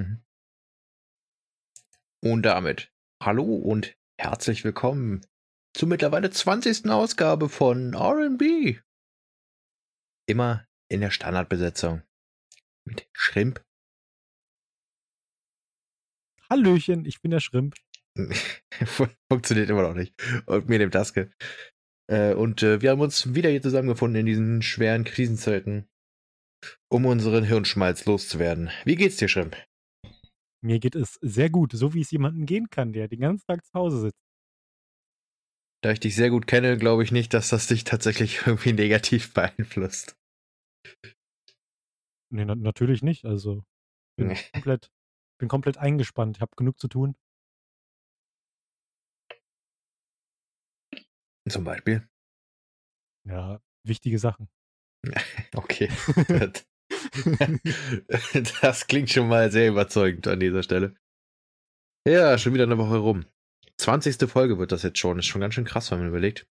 Mhm. Und damit hallo und herzlich willkommen zur mittlerweile 20. Ausgabe von RB. Immer in der Standardbesetzung. Mit Schrimp. Hallöchen, ich bin der Schrimp. Funktioniert immer noch nicht. Und mir dem Taske. Äh, und äh, wir haben uns wieder hier zusammengefunden in diesen schweren Krisenzeiten, um unseren Hirnschmalz loszuwerden. Wie geht's dir, Schrimp? Mir geht es sehr gut, so wie es jemandem gehen kann, der den ganzen Tag zu Hause sitzt. Da ich dich sehr gut kenne, glaube ich nicht, dass das dich tatsächlich irgendwie negativ beeinflusst. Nee, na natürlich nicht. Also bin Nee. komplett, bin komplett eingespannt. Ich habe genug zu tun. Zum Beispiel. Ja, wichtige Sachen. Okay. Das- klingt schon mal sehr überzeugend an dieser Stelle. Ja, schon wieder eine Woche rum. 20. Folge wird das jetzt schon. Ist schon ganz schön krass, wenn man überlegt.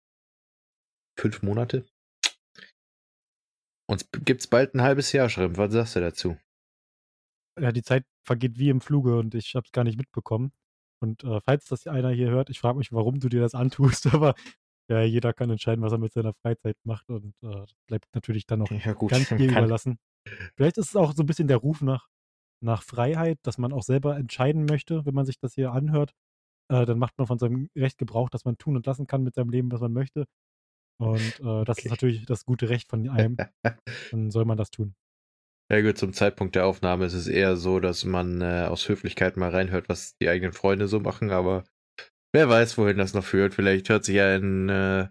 Fünf Monate. Uns gibt's bald ein halbes Jahr, Schrimp. Was sagst du dazu? Ja, die Zeit vergeht wie im Fluge und ich habe es gar nicht mitbekommen. Und äh, falls das einer hier hört, ich frage mich, warum du dir das antust, aber ja, jeder kann entscheiden, was er mit seiner Freizeit macht und äh, das bleibt natürlich dann noch Ja, gut. ganz dir kann- überlassen. Vielleicht ist es auch so ein bisschen der Ruf nach, nach Freiheit, dass man auch selber entscheiden möchte, wenn man sich das hier anhört. Äh, dann macht man von seinem Recht Gebrauch, dass man tun und lassen kann mit seinem Leben, was man möchte. Und äh, das Okay. ist natürlich das gute Recht von einem. Dann soll man das tun. Ja gut, zum Zeitpunkt der Aufnahme ist es eher so, dass man äh, aus Höflichkeit mal reinhört, was die eigenen Freunde so machen, aber wer weiß, wohin das noch führt. Vielleicht hört sich ja in äh,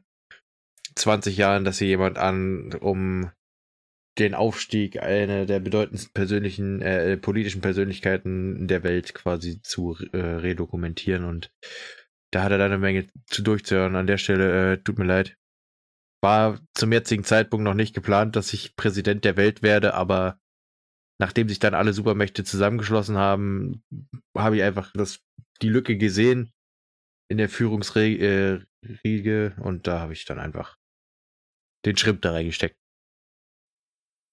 20 Jahren, dass hier jemand an, um den Aufstieg einer der bedeutendsten persönlichen, äh, politischen Persönlichkeiten der Welt quasi zu äh, redokumentieren und da hat er dann eine Menge zu durchzuhören. An der Stelle, äh, tut mir leid. War zum jetzigen Zeitpunkt noch nicht geplant, dass ich Präsident der Welt werde, aber nachdem sich dann alle Supermächte zusammengeschlossen haben, habe ich einfach das, die Lücke gesehen in der Führungsriege äh, und da habe ich dann einfach den Schrimp da reingesteckt.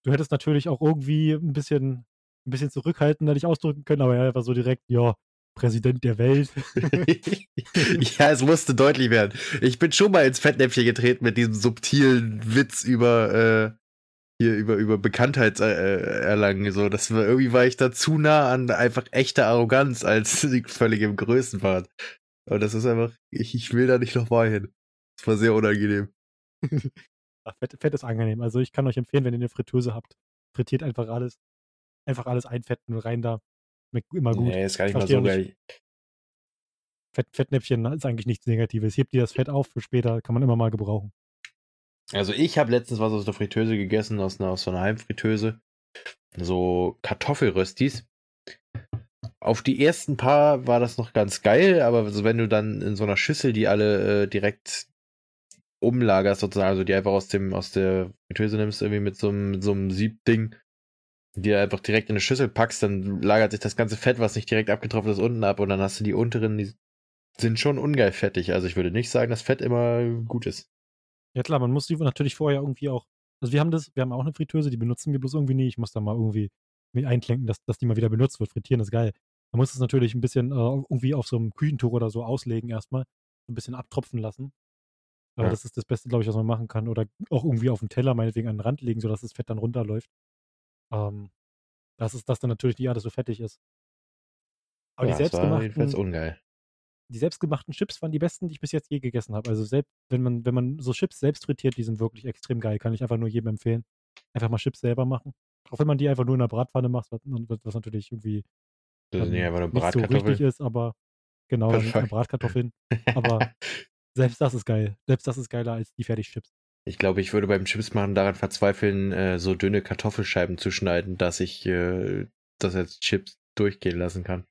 Du hättest natürlich auch irgendwie ein bisschen, ein bisschen zurückhaltender dich ausdrücken können, aber ja, einfach so direkt, ja, Präsident der Welt. ja, es musste deutlich werden. Ich bin schon mal ins Fettnäpfchen getreten mit diesem subtilen Witz über äh, hier über über Bekanntheit äh, erlangen. So, das war irgendwie war ich da zu nah an einfach echter Arroganz als völlig im Größenwahn. Und das ist einfach, ich, ich will da nicht nochmal hin. Das war sehr unangenehm. Ach, Fett, Fett ist angenehm. Also ich kann euch empfehlen, wenn ihr eine Fritteuse habt, frittiert einfach alles. Einfach alles einfetten und rein da. Schmeckt immer gut. Nee, ist gar nicht mal so geil. Fett, Fettnäpfchen ist eigentlich nichts Negatives. Hebt dir das Fett auf für später, kann man immer mal gebrauchen. Also ich habe letztens was aus der Fritteuse gegessen, aus, einer, aus so einer Heimfritteuse. So Kartoffelröstis. Auf die ersten paar war das noch ganz geil, aber so wenn du dann in so einer Schüssel die alle äh, direkt umlagerst sozusagen, also die einfach aus dem aus der Fritteuse nimmst, irgendwie mit so einem, so einem Siebding, die einfach direkt in eine Schüssel packst, dann lagert sich das ganze Fett, was nicht direkt abgetroffen ist, unten ab und dann hast du die unteren, die sind schon ungeil fettig. Also ich würde nicht sagen, dass Fett immer gut ist. Ja klar, man muss die natürlich vorher irgendwie auch. Also wir haben das, wir haben auch eine Fritteuse, die benutzen wir bloß irgendwie nie. Ich muss da mal irgendwie mit einklinken, dass, dass die mal wieder benutzt wird. Frittieren ist geil. Man muss es natürlich ein bisschen äh, irgendwie auf so einem Küchentuch oder so auslegen erstmal. Ein bisschen abtropfen lassen. Äh, Ja. Das ist das Beste, glaube ich, was man machen kann. Oder auch irgendwie auf den Teller meinetwegen an den Rand legen, sodass das Fett dann runterläuft. Ähm, das ist das dann natürlich nicht alles so fettig ist. Aber ja, die jedenfalls selbstgemachten, ungeil. die selbstgemachten Chips waren die besten, die ich bis jetzt je gegessen habe. Also selbst, wenn man, wenn man so Chips selbst frittiert, die sind wirklich extrem geil. Kann ich einfach nur jedem empfehlen. Einfach mal Chips selber machen. Auch wenn man die einfach nur in der Bratpfanne macht, was, was natürlich irgendwie Das sind ähm, ja einfach nur nicht so richtig ist, aber genau, es Bratkartoffeln. aber selbst das ist geil. Selbst das ist geiler als die Fertigchips. Ich glaube, ich würde beim Chips machen daran verzweifeln, äh, so dünne Kartoffelscheiben zu schneiden, dass ich äh, das als Chips durchgehen lassen kann.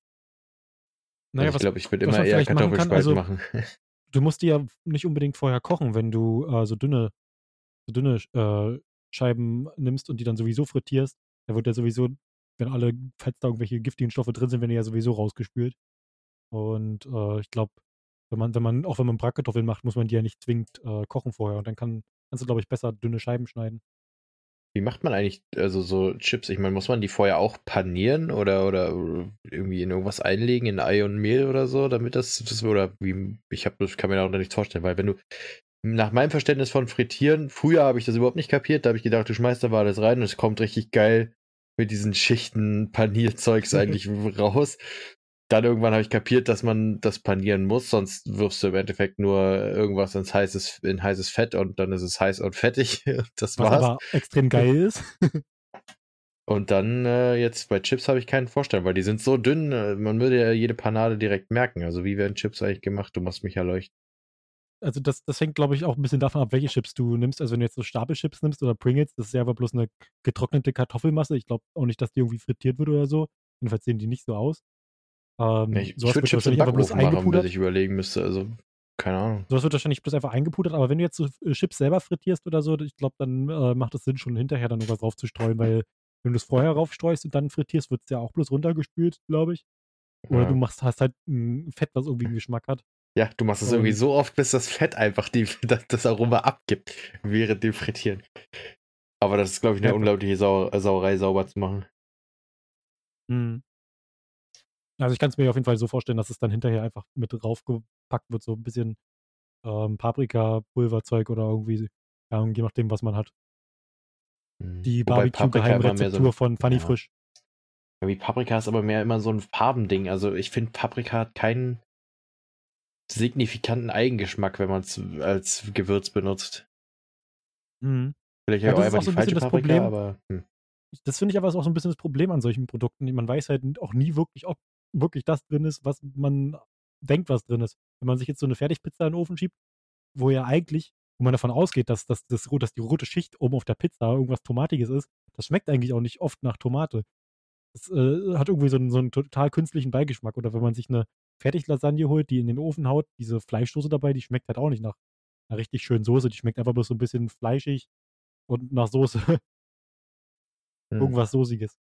Naja, also ich glaube, ich würde immer eher vielleicht machen Kartoffelspalten also machen. du musst die ja nicht unbedingt vorher kochen, wenn du äh, so dünne, so dünne äh, Scheiben nimmst und die dann sowieso frittierst. Da wird ja sowieso, wenn alle, falls da irgendwelche giftigen Stoffe drin sind, werden die ja sowieso rausgespült. Und äh, ich glaube, wenn man, wenn man, auch wenn man Bratkartoffeln macht, muss man die ja nicht zwingend äh, kochen vorher. Und dann kann, kannst du, glaube ich, besser dünne Scheiben schneiden. wie macht man eigentlich, also so Chips? Ich meine, muss man die vorher auch panieren oder, oder irgendwie in irgendwas einlegen, in Ei und Mehl oder so, damit das, das oder wie, ich hab, kann mir da auch nichts vorstellen, weil wenn du, nach meinem Verständnis von Frittieren, früher habe ich das überhaupt nicht kapiert, da habe ich gedacht, du schmeißt da mal alles rein und es kommt richtig geil mit diesen Schichten Panierzeugs eigentlich raus dann irgendwann habe ich kapiert, dass man das panieren muss, sonst wirfst du im Endeffekt nur irgendwas ins heißes, in heißes Fett und dann ist es heiß und fettig. Das Was war's. aber extrem geil ist. Und dann äh, jetzt bei Chips habe ich keinen Vorstellung, weil die sind so dünn, äh, man würde ja jede Panade direkt merken. Also wie werden Chips eigentlich gemacht? Du machst mich erleuchten. Also das, das hängt, glaube ich, auch ein bisschen davon ab, welche Chips du nimmst. Also wenn du jetzt so Stapelchips nimmst oder Pringles, das ist ja aber bloß eine getrocknete Kartoffelmasse. Ich glaube auch nicht, dass die irgendwie frittiert wird oder so. Jedenfalls sehen die nicht so aus. Ähm, ich ich würde Chips im Backofen machen, bis ich überlegen müsste. Also, keine Ahnung. Sowas wird wahrscheinlich bloß einfach eingepudert, aber wenn du jetzt so äh, Chips selber frittierst oder so, ich glaube, dann äh, macht es Sinn, schon hinterher dann irgendwas drauf zu streuen, weil wenn du es vorher raufstreust und dann frittierst, wird es ja auch bloß runtergespült, glaube ich. Oder ja. du machst, hast halt ein Fett, was irgendwie einen Geschmack hat. Ja, du machst es irgendwie so oft, bis das Fett einfach die, das Aroma abgibt, während dem Frittieren. Aber das ist, glaube ich, eine ja. unglaubliche Sau Sauerei, sauber zu machen. Mhm. Also ich kann es mir auf jeden Fall so vorstellen, dass es dann hinterher einfach mit draufgepackt wird, so ein bisschen ähm, Paprika-Pulverzeug oder irgendwie, ja, je nachdem, was man hat. Mhm. Die Barbecue-Geheimrezeptur so von Funny ja. Frisch. Wie Paprika ist aber mehr immer so ein Farbending. Also ich finde, Paprika hat keinen signifikanten Eigengeschmack, wenn man es als Gewürz benutzt. Mhm. Vielleicht ja, auch einfach auch so die falsche Paprika, Problem. aber. Hm. Das finde ich aber auch so ein bisschen das Problem an solchen Produkten. Man weiß halt auch nie wirklich, ob wirklich das drin ist, was man denkt, was drin ist. Wenn man sich jetzt so eine Fertigpizza in den Ofen schiebt, wo ja eigentlich, wo man davon ausgeht, dass, dass, dass, dass die rote Schicht oben auf der Pizza irgendwas Tomatiges ist, das schmeckt eigentlich auch nicht oft nach Tomate. Das äh, hat irgendwie so einen, so einen total künstlichen Beigeschmack. Oder wenn man sich eine Fertiglasagne holt, die in den Ofen haut, diese Fleischsoße dabei, die schmeckt halt auch nicht nach einer richtig schönen Soße. Die schmeckt einfach bloß so ein bisschen fleischig und nach Soße. Hm. Irgendwas Soßiges.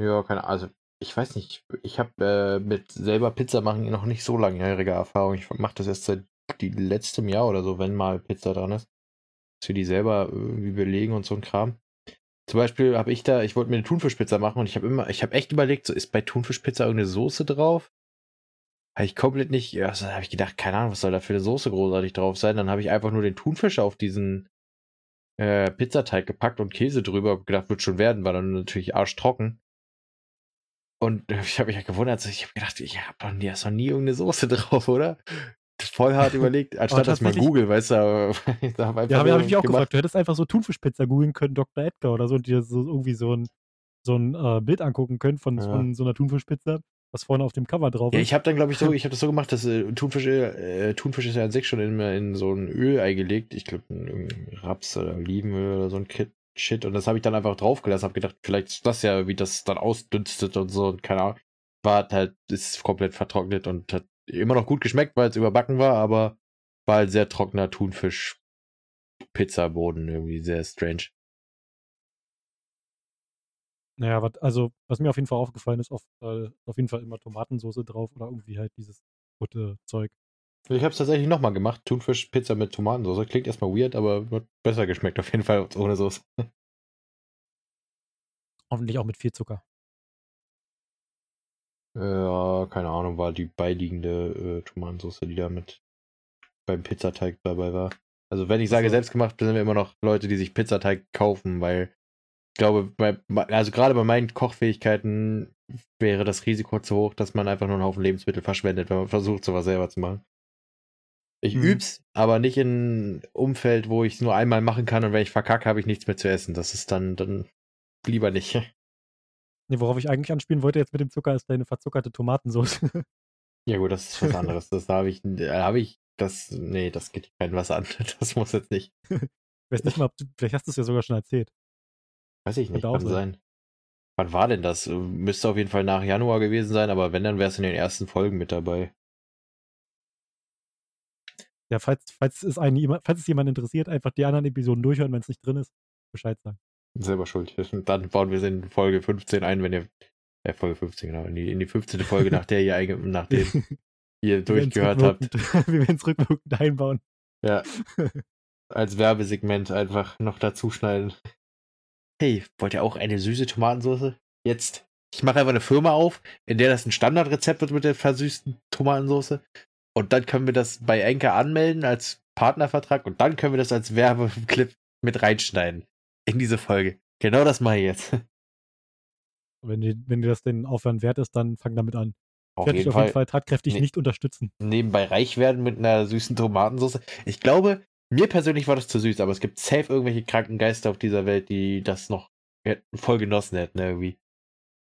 Ja, keine Ahnung. Also, ich weiß nicht. Ich habe äh, mit selber Pizza machen noch nicht so langjährige Erfahrung. Ich mache das erst seit letztem Jahr oder so, wenn mal Pizza dran ist. Dass wir die selber irgendwie belegen und so ein Kram. Zum Beispiel habe ich da, ich wollte mir eine Thunfischpizza machen und ich habe immer, ich habe echt überlegt, so ist bei Thunfischpizza irgendeine Soße drauf? Habe ich komplett nicht, ja, also, habe ich gedacht, keine Ahnung, was soll da für eine Soße großartig drauf sein? Dann habe ich einfach nur den Thunfisch auf diesen äh, Pizzateig gepackt und Käse drüber, gedacht, wird schon werden, war dann natürlich arschtrocken. Und ich habe mich halt gewundert, ich habe gedacht, ich habe doch nie, hast noch nie irgendeine Soße drauf, oder? Voll hart überlegt, anstatt dass man Google, weißt du, da hab ja, habe ich mich auch gefragt, du hättest einfach so Thunfischpizza googeln können, Dr. Edgar oder so, und dir so irgendwie so ein, so ein äh, Bild angucken können von, ja. von so einer Thunfischpizza, was vorne auf dem Cover drauf ist. Ja, ich habe dann, glaube ich, so, ich habe das so gemacht, dass äh, Thunfisch, äh, Thunfisch ist ja an sich schon in, in so ein Ölei gelegt, ich glaube, Raps oder Olivenöl oder so ein Kit, Shit. Und das habe ich dann einfach draufgelassen. Habe gedacht, vielleicht ist das ja, wie das dann ausdünstet und so. Und keine Ahnung. War halt, ist komplett vertrocknet und hat immer noch gut geschmeckt, weil es überbacken war, aber war halt sehr trockener Thunfisch. Pizzaboden irgendwie sehr strange. Naja, wat, also was mir auf jeden Fall aufgefallen ist, auf, äh, auf jeden Fall immer Tomatensauce drauf oder irgendwie halt dieses rote Zeug. Ich habe es tatsächlich nochmal gemacht. Thunfisch-Pizza mit Tomatensauce. Klingt erstmal weird, aber wird besser geschmeckt auf jeden Fall ohne Sauce. Hoffentlich auch mit viel Zucker. Ja, keine Ahnung, war die beiliegende äh, Tomatensauce, die da mit beim Pizzateig dabei war. Also wenn ich sage also, selbstgemacht, sind wir immer noch Leute, die sich Pizzateig kaufen, weil ich glaube, bei, also gerade bei meinen Kochfähigkeiten wäre das Risiko zu hoch, dass man einfach nur einen Haufen Lebensmittel verschwendet, wenn man versucht, sowas selber zu machen. Ich mhm. üb's, aber nicht in einem Umfeld, wo ich es nur einmal machen kann und wenn ich verkacke, habe ich nichts mehr zu essen. Das ist dann, dann lieber nicht. Nee, worauf ich eigentlich anspielen wollte jetzt mit dem Zucker, ist deine verzuckerte Tomatensauce. ja, gut, das ist was anderes. Das da habe ich, da habe ich, das, nee, das geht kein was an. Das muss jetzt nicht. ich weiß nicht mal, ob du, vielleicht hast du es ja sogar schon erzählt. Weiß ich nicht, kann sein. sein. Wann war denn das? Müsste auf jeden Fall nach Januar gewesen sein, aber wenn, dann wäre es in den ersten Folgen mit dabei. Ja, falls, falls, es einen, falls es jemand interessiert, einfach die anderen Episoden durchhören, wenn es nicht drin ist, Bescheid sagen. Selber schuld. Dann bauen wir es in Folge 15 ein, wenn ihr. Äh, Folge 15, genau. In die, in die 15. Folge, nach der ihr nachdem ihr durchgehört habt. wir werden es rückwirkend einbauen. Ja. als Werbesegment einfach noch dazu schneiden. Hey, wollt ihr auch eine süße Tomatensauce? Jetzt. Ich mache einfach eine Firma auf, in der das ein Standardrezept wird mit der versüßten Tomatensauce. Und dann können wir das bei Enker anmelden als Partnervertrag und dann können wir das als Werbeclip mit reinschneiden. In diese Folge. Genau das mache ich jetzt. Wenn dir, wenn dir das den Aufwand wert ist, dann fang damit an. Auf Werde ich jeden auf jeden Fall Fall tatkräftig Nee. nicht unterstützen. nebenbei reich werden mit einer süßen Tomatensauce. Ich glaube, mir persönlich war das zu süß, aber es gibt safe irgendwelche kranken Geister auf dieser Welt, die das noch voll genossen hätten, irgendwie.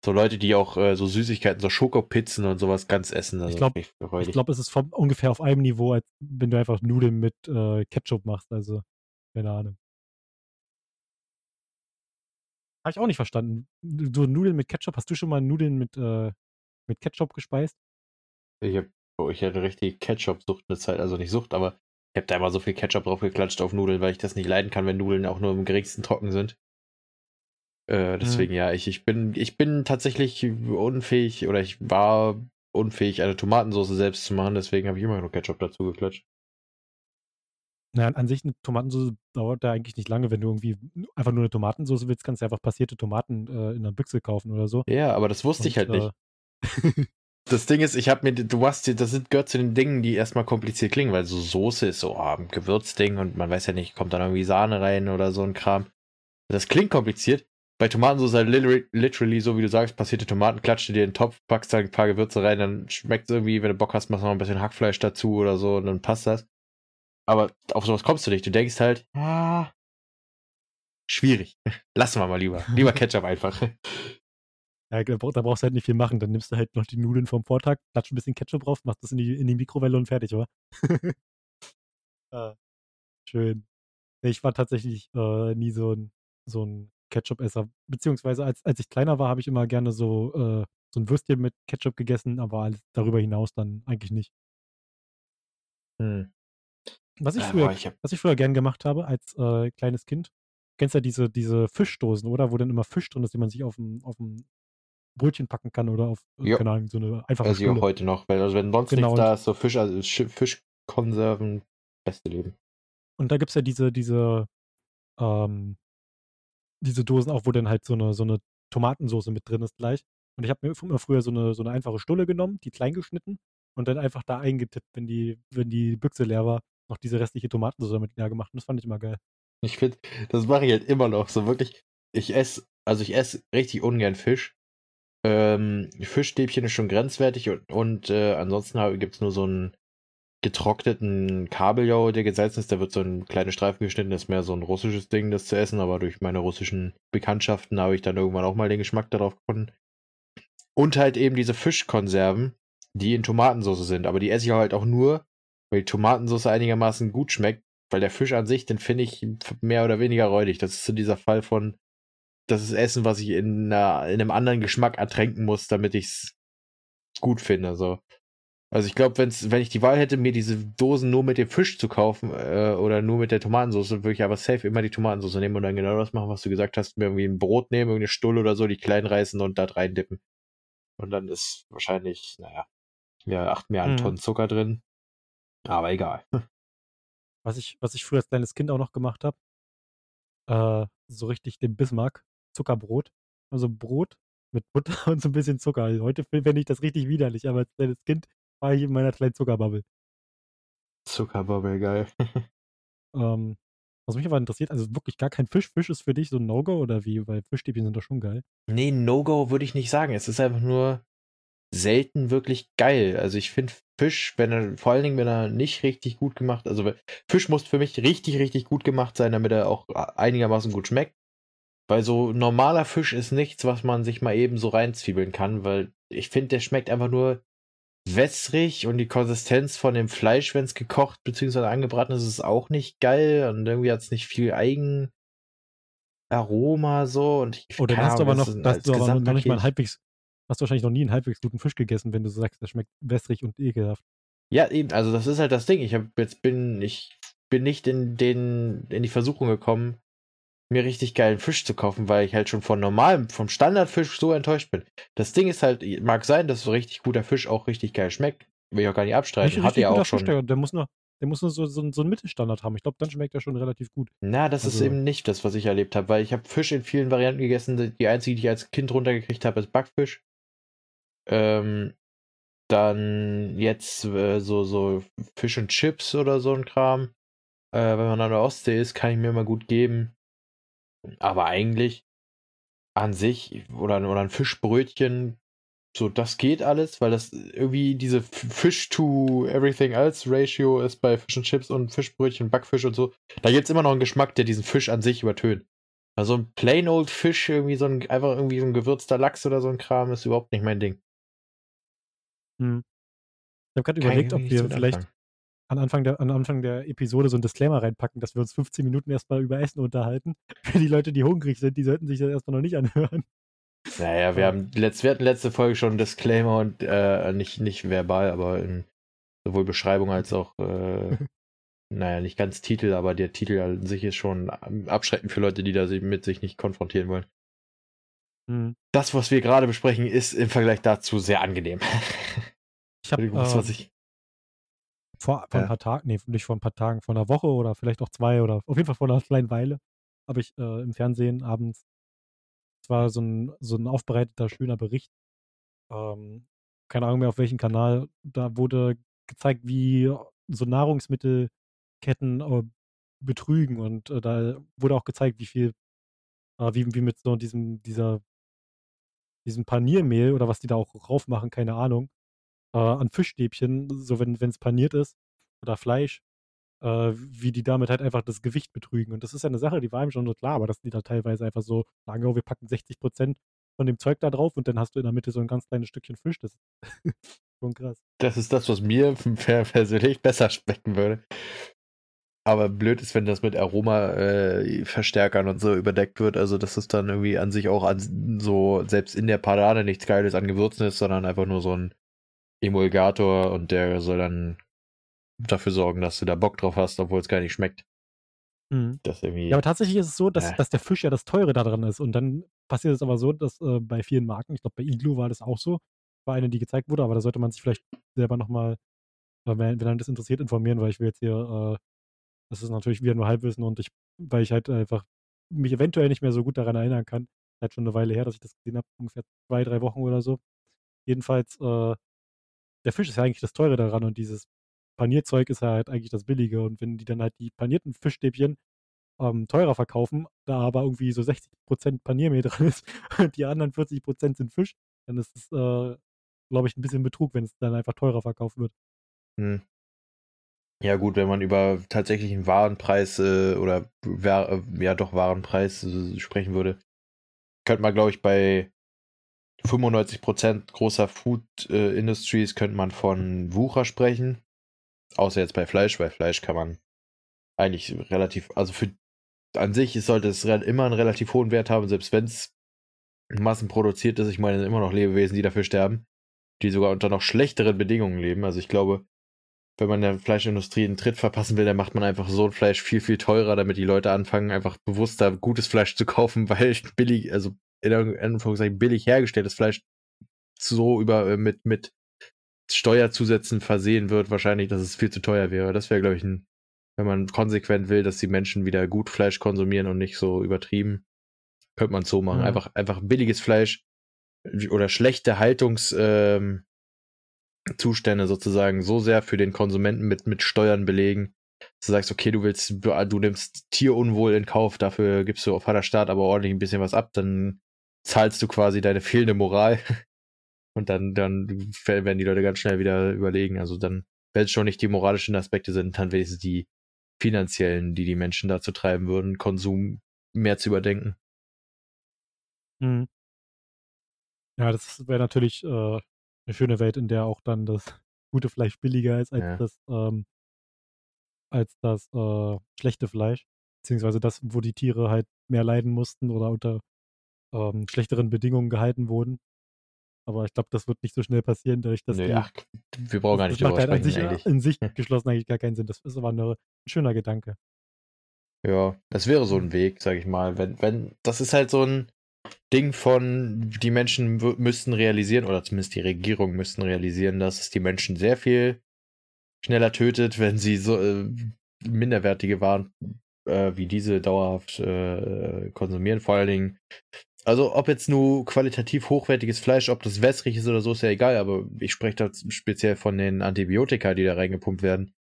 So Leute, die auch äh, so Süßigkeiten, so Schokopizzen und sowas ganz essen. Also. Ich glaube, es ist vom, ungefähr auf einem Niveau, als wenn du einfach Nudeln mit äh, Ketchup machst. Also, keine Ahnung. Habe ich auch nicht verstanden. So Nudeln mit Ketchup, hast du schon mal Nudeln mit, äh, mit Ketchup gespeist? Ich, hab, oh, ich hatte richtig Ketchup-Sucht eine Zeit, also nicht Sucht, aber ich habe da immer so viel Ketchup drauf geklatscht auf Nudeln, weil ich das nicht leiden kann, wenn Nudeln auch nur im geringsten trocken sind. Äh, deswegen ja, ich, ich bin ich bin tatsächlich unfähig oder ich war unfähig, eine Tomatensauce selbst zu machen, deswegen habe ich immer nur Ketchup dazu geklatscht. Naja, an sich eine Tomatensauce dauert da eigentlich nicht lange. Wenn du irgendwie einfach nur eine Tomatensauce willst, kannst du einfach passierte Tomaten äh, in einer Büchse kaufen oder so. Ja, aber das wusste ich halt Und, nicht. äh, Das Ding ist, ich habe mir, du hast, das sind, gehört zu den Dingen, die erstmal kompliziert klingen, weil so Soße ist so ah, ein Gewürzding und man weiß ja nicht, kommt dann irgendwie Sahne rein oder so ein Kram. Das klingt kompliziert. Bei Tomatensauce halt literally, so wie du sagst, passierte Tomaten, klatscht du dir in den Topf, packst da ein paar Gewürze rein, dann schmeckt es irgendwie, wenn du Bock hast, machst du noch ein bisschen Hackfleisch dazu oder so und dann passt das. Aber auf sowas kommst du nicht. Du denkst halt, ah, schwierig. Lassen wir mal lieber. Lieber Ketchup einfach. Ja, da, brauch- da brauchst du halt nicht viel machen. Dann nimmst du halt noch die Nudeln vom Vortag, klatsch ein bisschen Ketchup drauf, machst das in die, in die Mikrowelle und fertig, oder? ah, schön. Ich war tatsächlich äh, nie so ein, so ein Ketchup-Esser. Beziehungsweise als, als ich kleiner war, habe ich immer gerne so, äh, so ein Würstchen mit Ketchup gegessen, aber darüber hinaus dann eigentlich nicht. Hm. Was ich Äh, früher, ich hab, was ich früher gern gemacht habe als äh, kleines Kind, du kennst ja diese, diese Fischdosen, oder? Wo dann immer Fisch drin ist, den man sich auf ein, auf ein Brötchen packen kann oder auf, äh, Jo. keine Ahnung, so eine einfache also Stulle. heute noch, weil also wenn sonst Genau, nichts da ist, so Fisch, also Sch- Fischkonserven, beste Leben. Und da gibt es ja diese, diese, ähm, diese Dosen auch, wo dann halt so eine, so eine Tomatensauce mit drin ist gleich. Und ich habe mir immer früher so eine, so eine einfache Stulle genommen, die klein geschnitten und dann einfach da eingetippt, wenn die, wenn die Büchse leer war, noch diese restliche Tomatensauce damit leer gemacht. Und das fand ich immer geil. Ich finde, das mache ich halt immer noch. So wirklich, ich esse, also ich esse richtig ungern Fisch. Ähm, Fischstäbchen ist schon grenzwertig und, und äh, ansonsten gibt es nur so einen getrockneten Kabeljau, der gesalzen ist. Da wird so ein kleiner Streifen geschnitten. Das ist mehr so ein russisches Ding, das zu essen. Aber durch meine russischen Bekanntschaften habe ich dann irgendwann auch mal den Geschmack darauf gefunden. Und halt eben diese Fischkonserven, die in Tomatensauce sind. Aber die esse ich halt auch nur, weil die Tomatensauce einigermaßen gut schmeckt. Weil der Fisch an sich, den finde ich mehr oder weniger räudig. Das ist so dieser Fall von, das ist Essen, was ich in, einer, in einem anderen Geschmack ertränken muss, damit ich es gut finde. So. Also ich glaube, wenn ich die Wahl hätte, mir diese Dosen nur mit dem Fisch zu kaufen äh, oder nur mit der Tomatensauce, würde ich aber safe immer die Tomatensauce nehmen und dann genau das machen, was du gesagt hast, mir irgendwie ein Brot nehmen, irgendeine Stulle oder so, die klein reißen und da rein dippen. Und dann ist wahrscheinlich, naja, ja, acht mehr an Mhm. Tonnen Zucker drin. Aber egal. Was ich, was ich früher als kleines Kind auch noch gemacht habe, äh, so richtig den Bismarck, Zuckerbrot. Also Brot mit Butter und so ein bisschen Zucker. Heute fände ich das richtig widerlich, aber als kleines Kind war ich in meiner kleinen Zuckerbubble. Zuckerbubble, geil. Ähm, was mich aber interessiert, also wirklich gar kein Fisch. Fisch ist für dich so ein No-Go oder wie? Weil Fischstäbchen sind doch schon geil. Nee, No-Go würde ich nicht sagen. Es ist einfach nur selten wirklich geil. Also ich finde Fisch, wenn er, vor allen Dingen, wenn er nicht richtig gut gemacht, also Fisch muss für mich richtig, richtig gut gemacht sein, damit er auch einigermaßen gut schmeckt. Weil so normaler Fisch ist nichts, was man sich mal eben so reinzwiebeln kann, weil ich finde, der schmeckt einfach nur wässrig und die Konsistenz von dem Fleisch, wenn es gekocht bzw. angebraten ist, ist auch nicht geil und irgendwie hat es nicht viel Eigenaroma so und ich, Oh, dann keine hast du aber noch, das hast du aber noch nicht mal halbwegs, hast du wahrscheinlich noch nie einen halbwegs guten Fisch gegessen, wenn du so sagst, der schmeckt wässrig und ekelhaft. Ja, eben, also das ist halt das Ding. Ich habe jetzt bin ich bin nicht in den in die Versuchung gekommen, mir richtig geilen Fisch zu kaufen, weil ich halt schon von normalem, vom Standardfisch so enttäuscht bin. Das Ding ist halt, mag sein, dass so richtig guter Fisch auch richtig geil schmeckt. Will ich auch gar nicht abstreiten. Hatte richtig ja auch schon. der, muss nur, der muss nur so, so, so einen Mittelstandard haben. Ich glaube, dann schmeckt er schon relativ gut. Na, das ist Also- eben nicht das, was ich erlebt habe, weil ich habe Fisch in vielen Varianten gegessen. Die einzige, die ich als Kind runtergekriegt habe, ist Backfisch. Ähm, dann jetzt äh, so, so Fisch und Chips oder so ein Kram. Äh, wenn man an der Ostsee ist, kann ich mir immer gut geben. Aber eigentlich an sich oder, oder ein Fischbrötchen, so das geht alles, weil das irgendwie diese Fish to everything else Ratio ist bei Fish und Chips und Fischbrötchen, Backfisch und so. Da gibt es immer noch einen Geschmack, der diesen Fisch an sich übertönt. Also ein plain old Fisch, irgendwie so ein, einfach irgendwie so ein gewürzter Lachs oder so ein Kram, ist überhaupt nicht mein Ding. Hm. Ich habe gerade überlegt, ob wir vielleicht. An Anfang, der, an Anfang der Episode so ein Disclaimer reinpacken, dass wir uns 15 Minuten erstmal über Essen unterhalten. Für die Leute, die hungrig sind, die sollten sich das erstmal noch nicht anhören. Naja, wir haben letzt, wir hatten letzte Folge schon einen Disclaimer und äh, nicht, nicht verbal, aber in sowohl Beschreibung als auch, äh, naja, nicht ganz Titel, aber der Titel an sich ist schon abschreckend für Leute, die da mit sich nicht konfrontieren wollen. Hm. Das, was wir gerade besprechen, ist im Vergleich dazu sehr angenehm. Ich habe Entschuldigung, das, was ähm, ich. Vor, vor Ja. ein paar Tagen, nee, nicht vor ein paar Tagen, vor einer Woche oder vielleicht auch zwei oder auf jeden Fall vor einer kleinen Weile, habe ich äh, im Fernsehen abends, es war so ein, so ein aufbereiteter, schöner Bericht, ähm, keine Ahnung mehr auf welchem Kanal, da wurde gezeigt, wie so Nahrungsmittelketten äh, betrügen und äh, da wurde auch gezeigt, wie viel, äh, wie, wie mit so diesem, dieser, diesem Paniermehl oder was die da auch drauf machen, keine Ahnung, äh, an Fischstäbchen, so wenn es paniert ist, oder Fleisch, äh, wie die damit halt einfach das Gewicht betrügen. Und das ist ja eine Sache, die war einem schon so klar, aber dass die da teilweise einfach so sagen, oh, wir packen 60% von dem Zeug da drauf und dann hast du in der Mitte so ein ganz kleines Stückchen Fisch. Das ist schon krass. Das ist das, was mir per- persönlich besser schmecken würde. Aber blöd ist, wenn das mit Aroma-Verstärkern und so überdeckt wird. Also, dass es dann irgendwie an sich auch an so, selbst in der Parade nichts Geiles an Gewürzen ist, sondern einfach nur so ein Emulgator und der soll dann dafür sorgen, dass du da Bock drauf hast, obwohl es gar nicht schmeckt. Mhm. Das irgendwie. Ja, aber tatsächlich ist es so, dass, Ja. dass der Fisch ja das Teure da dran ist. Und dann passiert es aber so, dass äh, bei vielen Marken, ich glaube bei Iglu war das auch so, war eine, die gezeigt wurde, aber da sollte man sich vielleicht selber nochmal, äh, wenn, wenn einem das interessiert, informieren, weil ich will jetzt hier, äh, das ist natürlich wieder nur Halbwissen und ich, weil ich halt einfach mich eventuell nicht mehr so gut daran erinnern kann. Halt schon eine Weile her, dass ich das gesehen habe, ungefähr zwei, drei Wochen oder so. Jedenfalls, äh, der Fisch ist ja eigentlich das Teure daran und dieses Panierzeug ist halt eigentlich das Billige. Und wenn die dann halt die panierten Fischstäbchen ähm, teurer verkaufen, da aber irgendwie so 60% Paniermehl dran ist und die anderen 40% sind Fisch, dann ist es, äh, glaube ich, ein bisschen Betrug, wenn es dann einfach teurer verkauft wird. Hm. Ja, gut, wenn man über tatsächlichen Warenpreis äh, oder äh, ja doch Warenpreis äh, sprechen würde, könnte man, glaube ich, bei 95% großer Food äh, Industries könnte man von Wucher sprechen. Außer jetzt bei Fleisch, weil Fleisch kann man eigentlich relativ, also für an sich sollte es immer einen relativ hohen Wert haben, selbst wenn es massenproduziert ist. Ich meine, immer noch Lebewesen, die dafür sterben, die sogar unter noch schlechteren Bedingungen leben. Also ich glaube, wenn man der Fleischindustrie einen Tritt verpassen will, dann macht man einfach so ein Fleisch viel, viel teurer, damit die Leute anfangen, einfach bewusster gutes Fleisch zu kaufen, weil billig, also in Anführungszeichen billig hergestelltes Fleisch so über äh, mit, mit Steuerzusätzen versehen wird, wahrscheinlich, dass es viel zu teuer wäre. Das wäre, glaube ich, ein, wenn man konsequent will, dass die Menschen wieder gut Fleisch konsumieren und nicht so übertrieben, könnte man es so machen. Mhm. Einfach, einfach billiges Fleisch oder schlechte Haltungs, ähm, sozusagen so sehr für den Konsumenten mit, mit Steuern belegen, dass du sagst, okay, du willst, du nimmst Tierunwohl in Kauf, dafür gibst du auf harter Staat aber ordentlich ein bisschen was ab, dann zahlst du quasi deine fehlende Moral und dann, dann werden die Leute ganz schnell wieder überlegen. Also dann, wenn es schon nicht die moralischen Aspekte sind, dann wenigstens die finanziellen, die die Menschen dazu treiben würden, Konsum mehr zu überdenken. Mhm. Ja, das wäre natürlich äh, eine schöne Welt, in der auch dann das gute Fleisch billiger ist als Ja. das, ähm, als das äh, schlechte Fleisch. Beziehungsweise das, wo die Tiere halt mehr leiden mussten oder unter ähm, schlechteren Bedingungen gehalten wurden. Aber ich glaube, das wird nicht so schnell passieren, dadurch, dass Nee, die, ach, wir brauchen gar das nicht macht drüber halt an sich, eigentlich. in sich geschlossen eigentlich gar keinen Sinn. Das ist aber eine, ein schöner Gedanke. Ja, das wäre so ein Weg, sag ich mal. Wenn, wenn, das ist halt so ein Ding von, die Menschen müssten realisieren, oder zumindest die Regierung müssten realisieren, dass es die Menschen sehr viel schneller tötet, wenn sie so äh, minderwertige Waren äh, wie diese dauerhaft äh, konsumieren. Vor allen Dingen, also ob jetzt nur qualitativ hochwertiges Fleisch, ob das wässrig ist oder so, ist ja egal, aber ich spreche da speziell von den Antibiotika, die da reingepumpt werden.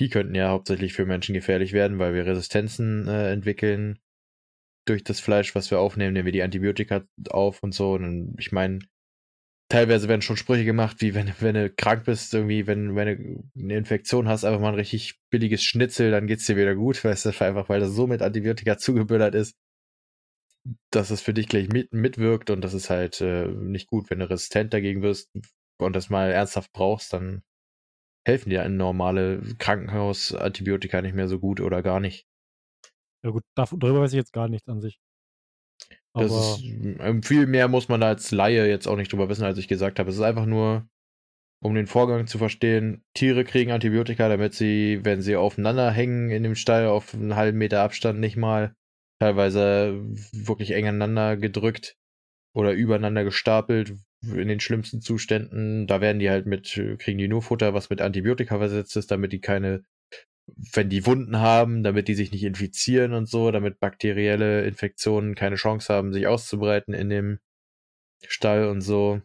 Die könnten ja hauptsächlich für Menschen gefährlich werden, weil wir Resistenzen äh, entwickeln durch das Fleisch, was wir aufnehmen, nehmen wir die Antibiotika auf und so. Und ich meine, teilweise werden schon Sprüche gemacht, wie wenn, wenn du krank bist, irgendwie, wenn, wenn du eine Infektion hast, einfach mal ein richtig billiges Schnitzel, dann geht's dir wieder gut, weißt du, einfach weil das so mit Antibiotika zugebüllert ist, dass es für dich gleich mit, mitwirkt und das ist halt äh, nicht gut. Wenn du resistent dagegen wirst und das mal ernsthaft brauchst, dann helfen dir ein normale Krankenhaus-Antibiotika nicht mehr so gut oder gar nicht. Ja gut, darüber weiß ich jetzt gar nichts an sich. Aber das ist, ähm, viel mehr muss man da als Laie jetzt auch nicht drüber wissen, als ich gesagt habe. Es ist einfach nur, um den Vorgang zu verstehen, Tiere kriegen Antibiotika, damit sie, wenn sie aufeinander hängen in dem Stall auf einen halben Meter Abstand nicht mal, teilweise wirklich eng aneinander gedrückt oder übereinander gestapelt in den schlimmsten Zuständen. Da werden die halt mit, kriegen die nur Futter, was mit Antibiotika versetzt ist, damit die keine wenn die Wunden haben, damit die sich nicht infizieren und so, damit bakterielle Infektionen keine Chance haben, sich auszubreiten in dem Stall und so.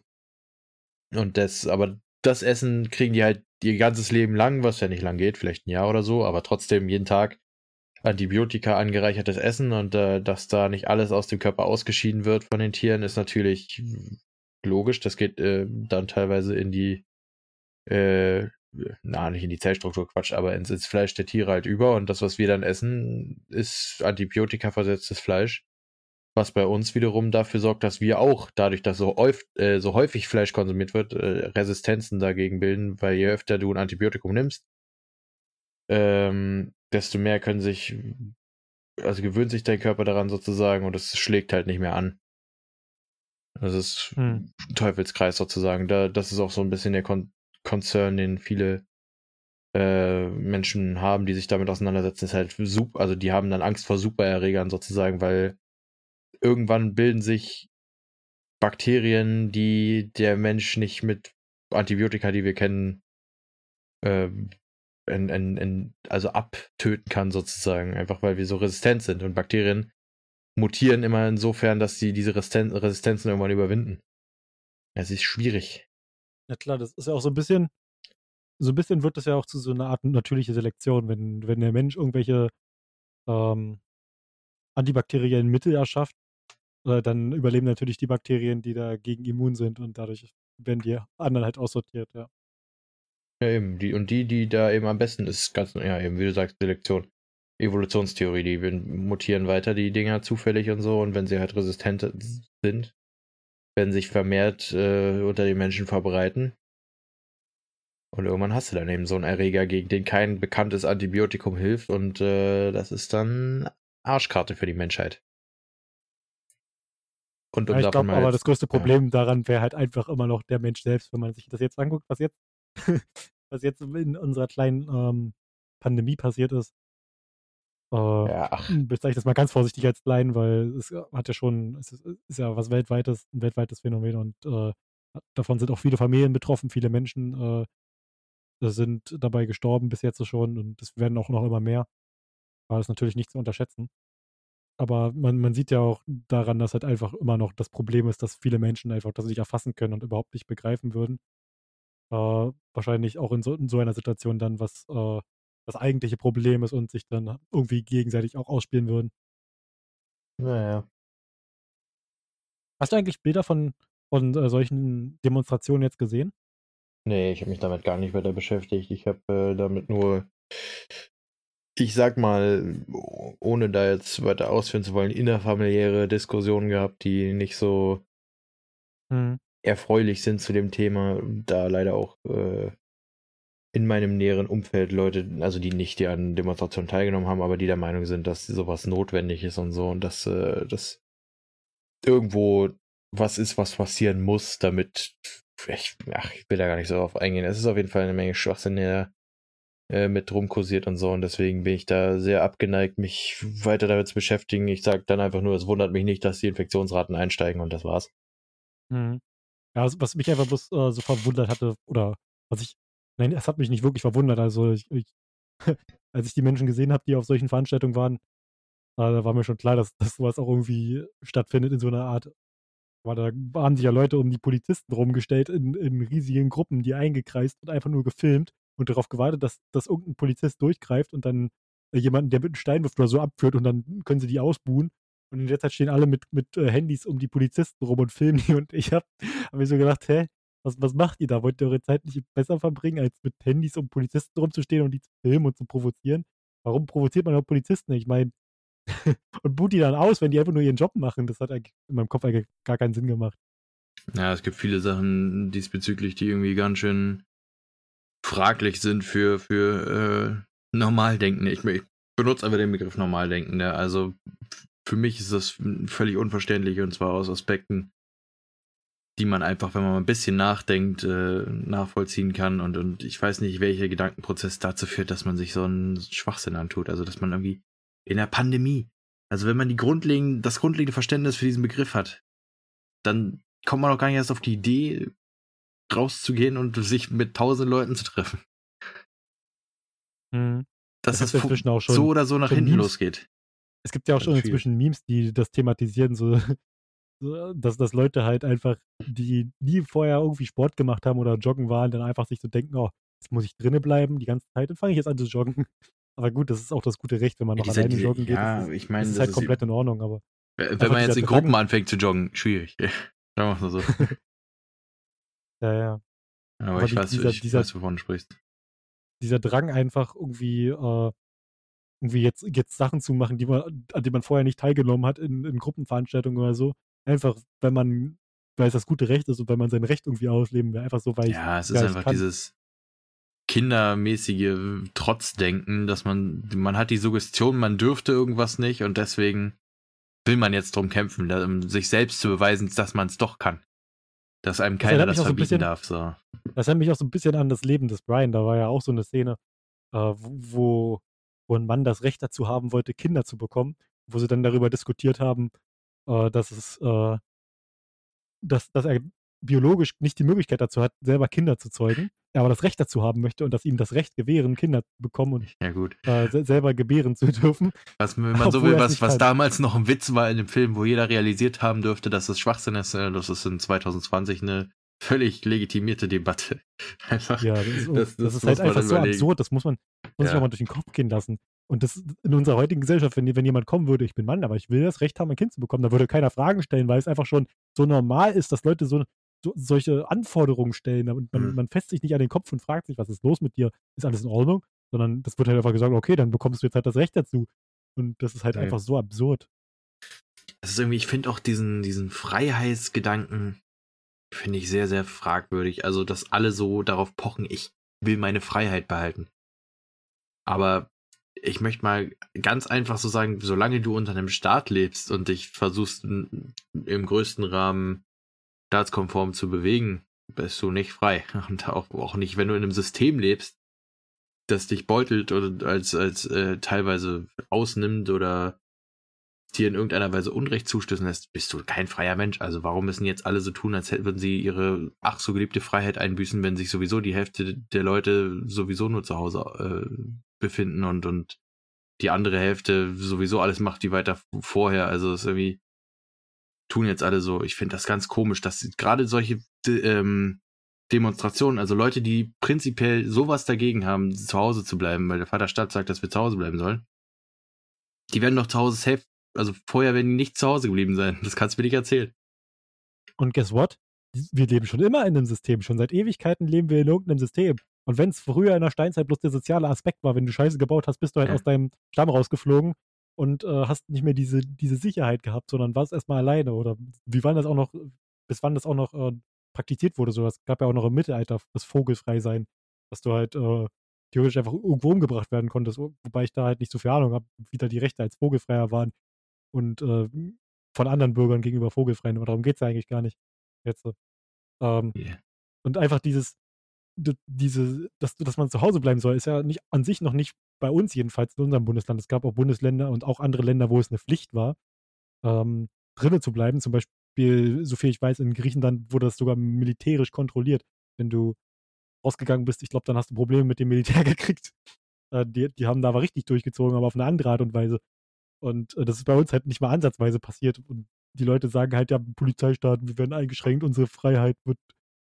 Und das, aber das Essen kriegen die halt ihr ganzes Leben lang, was ja nicht lang geht, vielleicht ein Jahr oder so, aber trotzdem jeden Tag Antibiotika angereichertes Essen und äh, dass da nicht alles aus dem Körper ausgeschieden wird von den Tieren, ist natürlich logisch. Das geht äh, dann teilweise in die äh, na, nicht in die Zellstruktur Quatsch, aber ins, ins, Fleisch der Tiere halt über. Und das, was wir dann essen, ist Antibiotika-versetztes Fleisch. Was bei uns wiederum dafür sorgt, dass wir auch, dadurch, dass so, häufig, äh, so häufig Fleisch konsumiert wird, äh, Resistenzen dagegen bilden, weil je öfter du ein Antibiotikum nimmst, ähm, desto mehr können sich, also gewöhnt sich dein Körper daran sozusagen und es schlägt halt nicht mehr an. Das ist hm. Teufelskreis sozusagen. Da, das ist auch so ein bisschen der Kon Concern, den viele äh, Menschen haben, die sich damit auseinandersetzen, ist halt super, also die haben dann Angst vor Supererregern sozusagen, weil irgendwann bilden sich Bakterien, die der Mensch nicht mit Antibiotika, die wir kennen, äh, in, in, in, also abtöten kann sozusagen, einfach weil wir so resistent sind und Bakterien mutieren immer insofern, dass sie diese Resistenzen irgendwann überwinden. Es ist schwierig. Ja klar, das ist ja auch so ein bisschen, so ein bisschen wird das ja auch zu so einer Art natürliche Selektion, wenn, wenn der Mensch irgendwelche ähm, antibakteriellen Mittel erschafft, äh, dann überleben natürlich die Bakterien, die dagegen immun sind und dadurch werden die anderen halt aussortiert, ja. Ja, eben. Die, und die, die da eben am besten ist, ganz, ja, eben, wie du sagst, Selektion. Evolutionstheorie, die mutieren weiter, die Dinger zufällig und so, und wenn sie halt resistent sind, werden sich vermehrt äh, unter den Menschen verbreiten. Und irgendwann hast du dann eben so einen Erreger, gegen den kein bekanntes Antibiotikum hilft und äh, das ist dann Arschkarte für die Menschheit. Und um ja, ich glaube aber, das größte Problem ja. daran wäre halt einfach immer noch der Mensch selbst, wenn man sich das jetzt anguckt, was jetzt, was jetzt in unserer kleinen ähm, Pandemie passiert ist. Äh, ja, ach. Bezeichne das mal ganz vorsichtig als klein, weil es hat ja schon, es ist, ist ja was weltweites, ein weltweites Phänomen und äh, davon sind auch viele Familien betroffen, viele Menschen äh, sind dabei gestorben bis jetzt schon und es werden auch noch immer mehr. War das natürlich nicht zu unterschätzen. Aber man, man sieht ja auch daran, dass halt einfach immer noch das Problem ist, dass viele Menschen einfach das nicht erfassen können und überhaupt nicht begreifen würden. Äh, wahrscheinlich auch in so, in so einer Situation dann, was äh, das eigentliche Problem ist und sich dann irgendwie gegenseitig auch ausspielen würden. Naja. Hast du eigentlich Bilder von, von äh, solchen Demonstrationen jetzt gesehen? Nee, ich habe mich damit gar nicht weiter beschäftigt. Ich habe äh, damit nur, ich sag mal, ohne da jetzt weiter ausführen zu wollen, innerfamiliäre Diskussionen gehabt, die nicht so hm. Erfreulich sind zu dem Thema. Da leider auch äh, in meinem näheren Umfeld Leute, also die nicht die an Demonstrationen teilgenommen haben, aber die der Meinung sind, dass sowas notwendig ist und so und dass äh, das irgendwo was ist, was passieren muss, damit ich, ach, ich will da gar nicht so drauf eingehen. Es ist auf jeden Fall eine Menge Schwachsinn, der äh, mit rumkursiert und so und deswegen bin ich da sehr abgeneigt, mich weiter damit zu beschäftigen. Ich sage dann einfach nur, es wundert mich nicht, dass die Infektionsraten einsteigen und das war's. Mhm. Ja, was mich einfach bloß äh, so verwundert hatte oder was ich nein, es hat mich nicht wirklich verwundert. Also ich, ich als ich die Menschen gesehen habe, die auf solchen Veranstaltungen waren, äh, da war mir schon klar, dass, dass sowas auch irgendwie stattfindet in so einer Art. Weil da waren sich ja Leute um die Polizisten rumgestellt in, in riesigen Gruppen, die eingekreist und einfach nur gefilmt und darauf gewartet, dass, dass irgendein Polizist durchgreift und dann jemanden, der mit einem Stein wirft oder so abführt und dann können sie die ausbuhen. Und in der Zeit stehen alle mit, mit äh, Handys um die Polizisten rum und filmen die. Und ich habe hab mir so gedacht, hä, was, was macht ihr da? Wollt ihr eure Zeit nicht besser verbringen, als mit Handys um Polizisten rumzustehen und die zu filmen und zu provozieren? Warum provoziert man auch Polizisten? Ich meine, und boot die dann aus, wenn die einfach nur ihren Job machen. Das hat in meinem Kopf eigentlich gar keinen Sinn gemacht. Ja, es gibt viele Sachen diesbezüglich, die irgendwie ganz schön fraglich sind für, für äh, Normaldenken. Ich, ich benutze einfach den Begriff Normaldenken. Ne? Also für mich ist das völlig unverständlich und zwar aus Aspekten, die man einfach, wenn man mal ein bisschen nachdenkt, äh, nachvollziehen kann. Und, und ich weiß nicht, welcher Gedankenprozess dazu führt, dass man sich so einen Schwachsinn antut. Also, dass man irgendwie in der Pandemie, also wenn man die grundlegend, das grundlegende Verständnis für diesen Begriff hat, dann kommt man auch gar nicht erst auf die Idee, rauszugehen und sich mit tausend Leuten zu treffen. Mhm. Dass Das das, schon so oder so nach hinten Memes. losgeht. Es gibt ja auch schon viel. inzwischen Memes, die das thematisieren, so, so, dass, dass Leute halt einfach, die nie vorher irgendwie Sport gemacht haben oder joggen waren, dann einfach sich so denken, oh, jetzt muss ich drinnen bleiben die ganze Zeit, dann fange ich jetzt an zu joggen. Aber gut, das ist auch das gute Recht, wenn man noch alleine diese- joggen geht. ja, das ist, ich meine, das ist das halt ist- komplett in Ordnung, aber Wenn man jetzt in Gruppen anfängt zu joggen, schwierig. Sagen wir mal so. ja, ja. Aber, Aber ich, die- weiß, dieser- ich dieser- weiß, wovon du sprichst. dieser Drang einfach irgendwie, äh, irgendwie jetzt, jetzt Sachen zu machen, die man, an denen man vorher nicht teilgenommen hat in, in Gruppenveranstaltungen oder so. Einfach, wenn man, weil es das gute Recht ist und weil man sein Recht irgendwie ausleben will. Einfach so, weil ich, Ja, es ist ich einfach dieses kindermäßige Trotzdenken, dass man, man hat die Suggestion, man dürfte irgendwas nicht und deswegen will man jetzt drum kämpfen, um sich selbst zu beweisen, dass man es doch kann. Dass einem Das keiner mich das auch so verbieten bisschen- darf. So. Das erinnert mich auch so ein bisschen an das Leben des Brian. Da war ja auch so eine Szene, äh, wo, wo ein Mann das Recht dazu haben wollte, Kinder zu bekommen, wo sie dann darüber diskutiert haben, äh, dass es, äh, dass, dass er biologisch nicht die Möglichkeit dazu hat, selber Kinder zu zeugen, er aber das Recht dazu haben möchte und dass ihm das Recht gewähren, Kinder zu bekommen und Ja, gut. äh, se selber gebären zu dürfen. Was, wenn man so will, es was, was damals noch ein Witz war in dem Film, wo jeder realisiert haben dürfte, dass es Schwachsinn ist, äh, das ist in 2020 eine völlig legitimierte Debatte. Einfach. Ja, das ist, Das- das, das ist halt einfach so überlegen. absurd, das muss man muss sich Ja. auch mal durch den Kopf gehen lassen. Und das in unserer heutigen Gesellschaft, wenn, wenn jemand kommen würde, ich bin Mann, aber ich will das Recht haben, ein Kind zu bekommen, da würde keiner Fragen stellen, weil es einfach schon so normal ist, dass Leute so, so solche Anforderungen stellen. Und man, Mhm. man fässt sich nicht an den Kopf und fragt sich, was ist los mit dir? Ist alles in Ordnung? Sondern das wird halt einfach gesagt, okay, dann bekommst du jetzt halt das Recht dazu. Und das ist halt Ja. einfach so absurd. Das ist irgendwie, ich finde auch diesen, diesen Freiheitsgedanken, finde ich sehr, sehr fragwürdig. Also, dass alle so darauf pochen, ich will meine Freiheit behalten. Aber ich möchte mal ganz einfach so sagen, solange du unter einem Staat lebst und dich versuchst im größten Rahmen staatskonform zu bewegen, bist du nicht frei. Und auch, auch nicht, wenn du in einem System lebst, das dich beutelt oder als, als äh, teilweise ausnimmt oder dir in irgendeiner Weise Unrecht zustößen lässt, bist du kein freier Mensch. Also warum müssen jetzt alle so tun, als würden sie ihre ach so geliebte Freiheit einbüßen, wenn sich sowieso die Hälfte der Leute sowieso nur zu Hause äh, befinden und, und die andere Hälfte sowieso alles macht wie weiter vorher. Also es irgendwie tun jetzt alle so. Ich finde das ganz komisch, dass gerade solche ähm, Demonstrationen, also Leute, die prinzipiell sowas dagegen haben, zu Hause zu bleiben, weil der Vater Stadt sagt, dass wir zu Hause bleiben sollen, die werden doch zu Hause safe, also vorher werden die nicht zu Hause geblieben sein. Das kannst du mir nicht erzählen. Und guess what? Wir leben schon immer in einem System. Schon seit Ewigkeiten leben wir in irgendeinem System. Und wenn es früher in der Steinzeit bloß der soziale Aspekt war, wenn du Scheiße gebaut hast, bist du halt Ja. aus deinem Stamm rausgeflogen und äh, hast nicht mehr diese, diese Sicherheit gehabt, sondern warst erstmal alleine. Oder wie wann das auch noch, bis wann das auch noch äh, praktiziert wurde. So, das gab ja auch noch im Mittelalter das Vogelfrei-Sein, dass du halt äh, theoretisch einfach irgendwo umgebracht werden konntest, wobei ich da halt nicht so viel Ahnung habe, wie da die Rechte als Vogelfreier waren und äh, von anderen Bürgern gegenüber Vogelfreien. Aber darum geht es ja eigentlich gar nicht. Jetzt. so. Ähm, Yeah. und einfach dieses, diese, dass, dass man zu Hause bleiben soll, ist ja nicht an sich noch nicht bei uns jedenfalls in unserem Bundesland. Es gab auch Bundesländer und auch andere Länder, wo es eine Pflicht war, ähm, drinnen zu bleiben. Zum Beispiel, soviel ich weiß, in Griechenland wurde das sogar militärisch kontrolliert. Wenn du rausgegangen bist, ich glaube, dann hast du Probleme mit dem Militär gekriegt. Äh, die, die haben da aber richtig durchgezogen, aber auf eine andere Art und Weise. Und äh, das ist bei uns halt nicht mal ansatzweise passiert. Und die Leute sagen halt, ja, Polizeistaaten, wir werden eingeschränkt, unsere Freiheit wird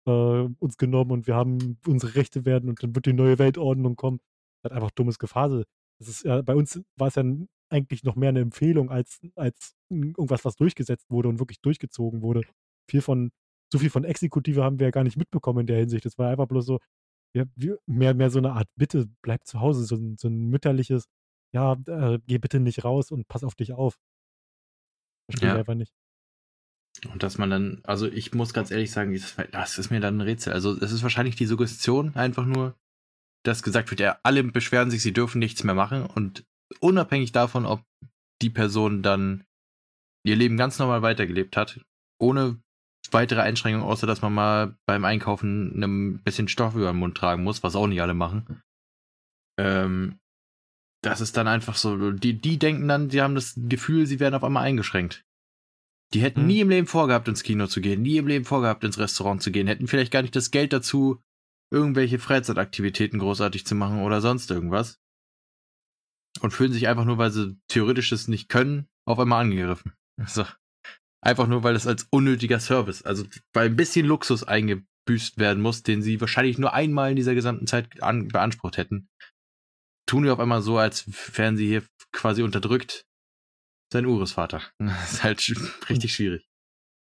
äh, uns genommen und wir haben unsere Rechte werden und dann wird die neue Weltordnung kommen. Das ist einfach dummes Gefasel. Das ist ja, bei uns war es ja eigentlich noch mehr eine Empfehlung als, als irgendwas, was durchgesetzt wurde und wirklich durchgezogen wurde. Viel von, so viel von Exekutive haben wir ja gar nicht mitbekommen in der Hinsicht. Das war einfach bloß so, ja, mehr, mehr so eine Art Bitte, bleib zu Hause, so so ein mütterliches, ja, äh, geh bitte nicht raus und pass auf dich auf. Verstehe ja. ich einfach nicht. Und dass man dann, also ich muss ganz ehrlich sagen, das ist mir dann ein Rätsel. Also es ist wahrscheinlich die Suggestion einfach nur, dass gesagt wird, ja, alle beschweren sich, sie dürfen nichts mehr machen und unabhängig davon, ob die Person dann ihr Leben ganz normal weitergelebt hat, ohne weitere Einschränkungen, außer dass man mal beim Einkaufen ein bisschen Stoff über den Mund tragen muss, was auch nicht alle machen. Ähm, das ist dann einfach so, die, die denken dann, sie haben das Gefühl, sie werden auf einmal eingeschränkt. Die hätten hm. nie im Leben vorgehabt, ins Kino zu gehen, nie im Leben vorgehabt, ins Restaurant zu gehen, hätten vielleicht gar nicht das Geld dazu, irgendwelche Freizeitaktivitäten großartig zu machen oder sonst irgendwas. Und fühlen sich einfach nur, weil sie theoretisch es nicht können, auf einmal angegriffen. Also, einfach nur, weil es als unnötiger Service, also weil ein bisschen Luxus eingebüßt werden muss, den sie wahrscheinlich nur einmal in dieser gesamten Zeit an, beansprucht hätten. Tun wir auf einmal so, als wären sie hier quasi unterdrückt sein Urusvater. Das ist halt richtig schwierig.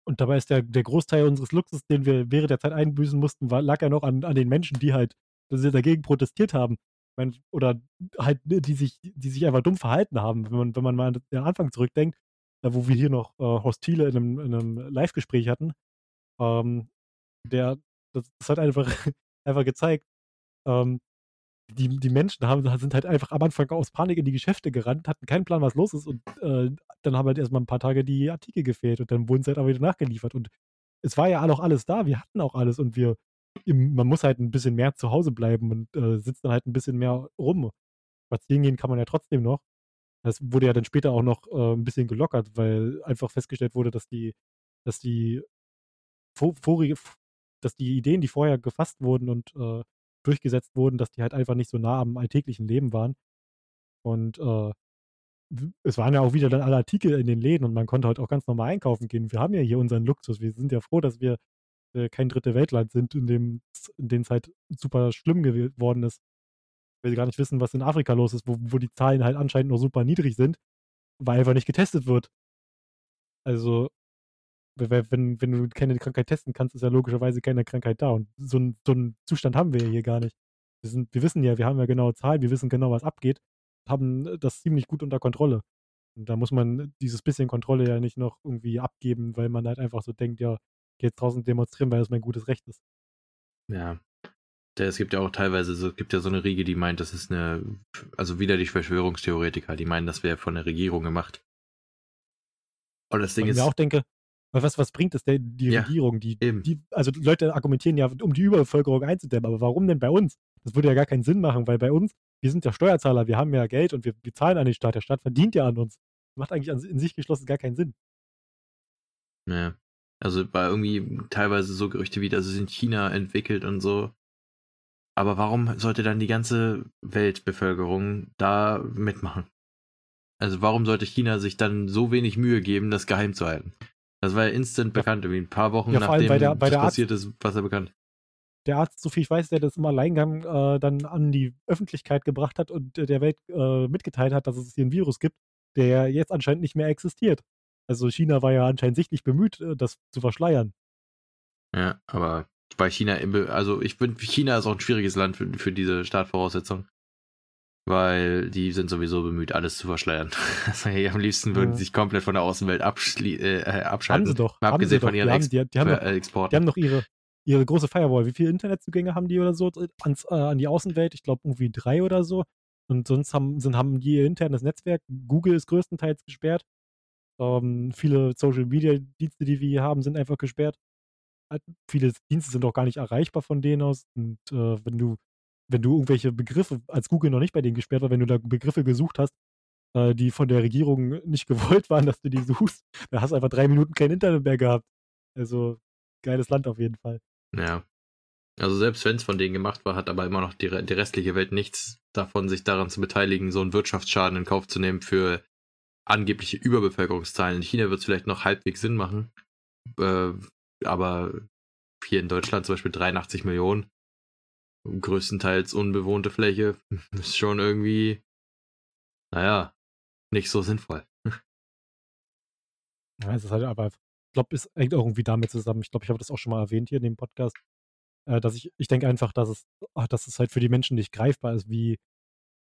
Und dabei ist der, der Großteil unseres Luxus, den wir während der Zeit einbüßen mussten, war, lag ja noch an, an den Menschen, die halt dagegen protestiert haben. Meine, oder halt, die sich, die sich einfach dumm verhalten haben. Wenn man, wenn man mal an den Anfang zurückdenkt, wo wir hier noch äh, Hostile in einem, in einem Live-Gespräch hatten, ähm, der, das, das, hat einfach, einfach gezeigt, ähm, die, die Menschen haben, sind halt einfach am Anfang aus Panik in die Geschäfte gerannt, hatten keinen Plan, was los ist und äh, dann haben halt erstmal ein paar Tage die Artikel gefehlt und dann wurden sie halt aber wieder nachgeliefert und es war ja auch alles da, wir hatten auch alles und wir, man muss halt ein bisschen mehr zu Hause bleiben und äh, sitzt dann halt ein bisschen mehr rum. Spazieren gehen kann man ja trotzdem noch. Das wurde ja dann später auch noch äh, ein bisschen gelockert, weil einfach festgestellt wurde, dass die, dass die vorige, dass die Ideen, die vorher gefasst wurden und äh, durchgesetzt wurden, dass die halt einfach nicht so nah am alltäglichen Leben waren. Und äh, es waren ja auch wieder dann alle Artikel in den Läden und man konnte halt auch ganz normal einkaufen gehen. Wir haben ja hier unseren Luxus. Wir sind ja froh, dass wir äh, kein dritte Weltland sind, in dem es halt super schlimm geworden ist. Weil sie gar nicht wissen, was in Afrika los ist, wo, wo die Zahlen halt anscheinend noch super niedrig sind, weil einfach nicht getestet wird. Also wenn, wenn du keine Krankheit testen kannst, ist ja logischerweise keine Krankheit da. Und so, ein, so einen Zustand haben wir hier gar nicht. Wir, sind, wir wissen ja, wir haben ja genaue Zahlen, wir wissen genau, was abgeht, haben das ziemlich gut unter Kontrolle. Und da muss man dieses bisschen Kontrolle ja nicht noch irgendwie abgeben, weil man halt einfach so denkt, ja, geh jetzt draußen demonstrieren, weil das mein gutes Recht ist. Ja. Es gibt ja auch teilweise, es gibt ja so eine Riege, die meint, das ist eine, also wieder die Verschwörungstheoretiker, die meinen, das wäre von der Regierung gemacht. Und das Ding ist. Ich auch denke, was, was bringt es denn die ja, Regierung? Die, die, also die Leute argumentieren ja, um die Überbevölkerung einzudämmen, aber warum denn bei uns? Das würde ja gar keinen Sinn machen, weil bei uns, wir sind ja Steuerzahler, wir haben ja Geld und wir, wir zahlen an den Staat. Der Staat verdient ja an uns. Das macht eigentlich an, in sich geschlossen gar keinen Sinn. Naja. Also bei irgendwie teilweise so Gerüchte wie, dass es in China entwickelt und so. Aber warum sollte dann die ganze Weltbevölkerung da mitmachen? Also warum sollte China sich dann so wenig Mühe geben, das geheim zu halten? Das war ja instant bekannt, irgendwie ein paar Wochen ja, nachdem bei der, bei das passiert ist, was er bekannt. Der Arzt, so viel ich weiß, der das im Alleingang äh, dann an die Öffentlichkeit gebracht hat und der Welt äh, mitgeteilt hat, dass es hier ein Virus gibt, der jetzt anscheinend nicht mehr existiert. Also China war ja anscheinend sichtlich bemüht, äh, das zu verschleiern. Ja, aber bei China, also ich bin, China ist auch ein schwieriges Land für, für diese Startvoraussetzung weil die sind sowieso bemüht, alles zu verschleiern. Also, hey, am liebsten würden sie sich komplett von der Außenwelt äh, äh, abschalten. Haben sie doch. Mal abgesehen von ihren Ex die, die, haben, äh, Exporten. Die haben doch ihre, ihre große Firewall. Wie viele Internetzugänge haben die oder so ans, äh, an die Außenwelt? Ich glaube irgendwie drei oder so. Und sonst haben, sind, haben die ihr internes Netzwerk. Google ist größtenteils gesperrt. Ähm, viele Social Media Dienste, die wir hier haben, sind einfach gesperrt. Halt, viele Dienste sind auch gar nicht erreichbar von denen aus. Und äh, wenn du wenn du irgendwelche Begriffe, als Google noch nicht bei denen gesperrt war, wenn du da Begriffe gesucht hast, äh, die von der Regierung nicht gewollt waren, dass du die suchst, dann hast du einfach drei Minuten kein Internet mehr gehabt. Also, geiles Land auf jeden Fall. Ja. Also selbst wenn es von denen gemacht war, hat aber immer noch die, die restliche Welt nichts davon, sich daran zu beteiligen, so einen Wirtschaftsschaden in Kauf zu nehmen für angebliche Überbevölkerungszahlen. In China wird es vielleicht noch halbwegs Sinn machen, äh, aber hier in Deutschland zum Beispiel 83 Millionen, größtenteils unbewohnte Fläche, ist schon irgendwie, naja, nicht so sinnvoll. Ja, es ist halt aber, ich glaube, es hängt irgendwie damit zusammen. Ich glaube, ich habe das auch schon mal erwähnt hier in dem Podcast, äh, dass ich, ich denke einfach, dass es, ach, dass es halt für die Menschen nicht greifbar ist, wie,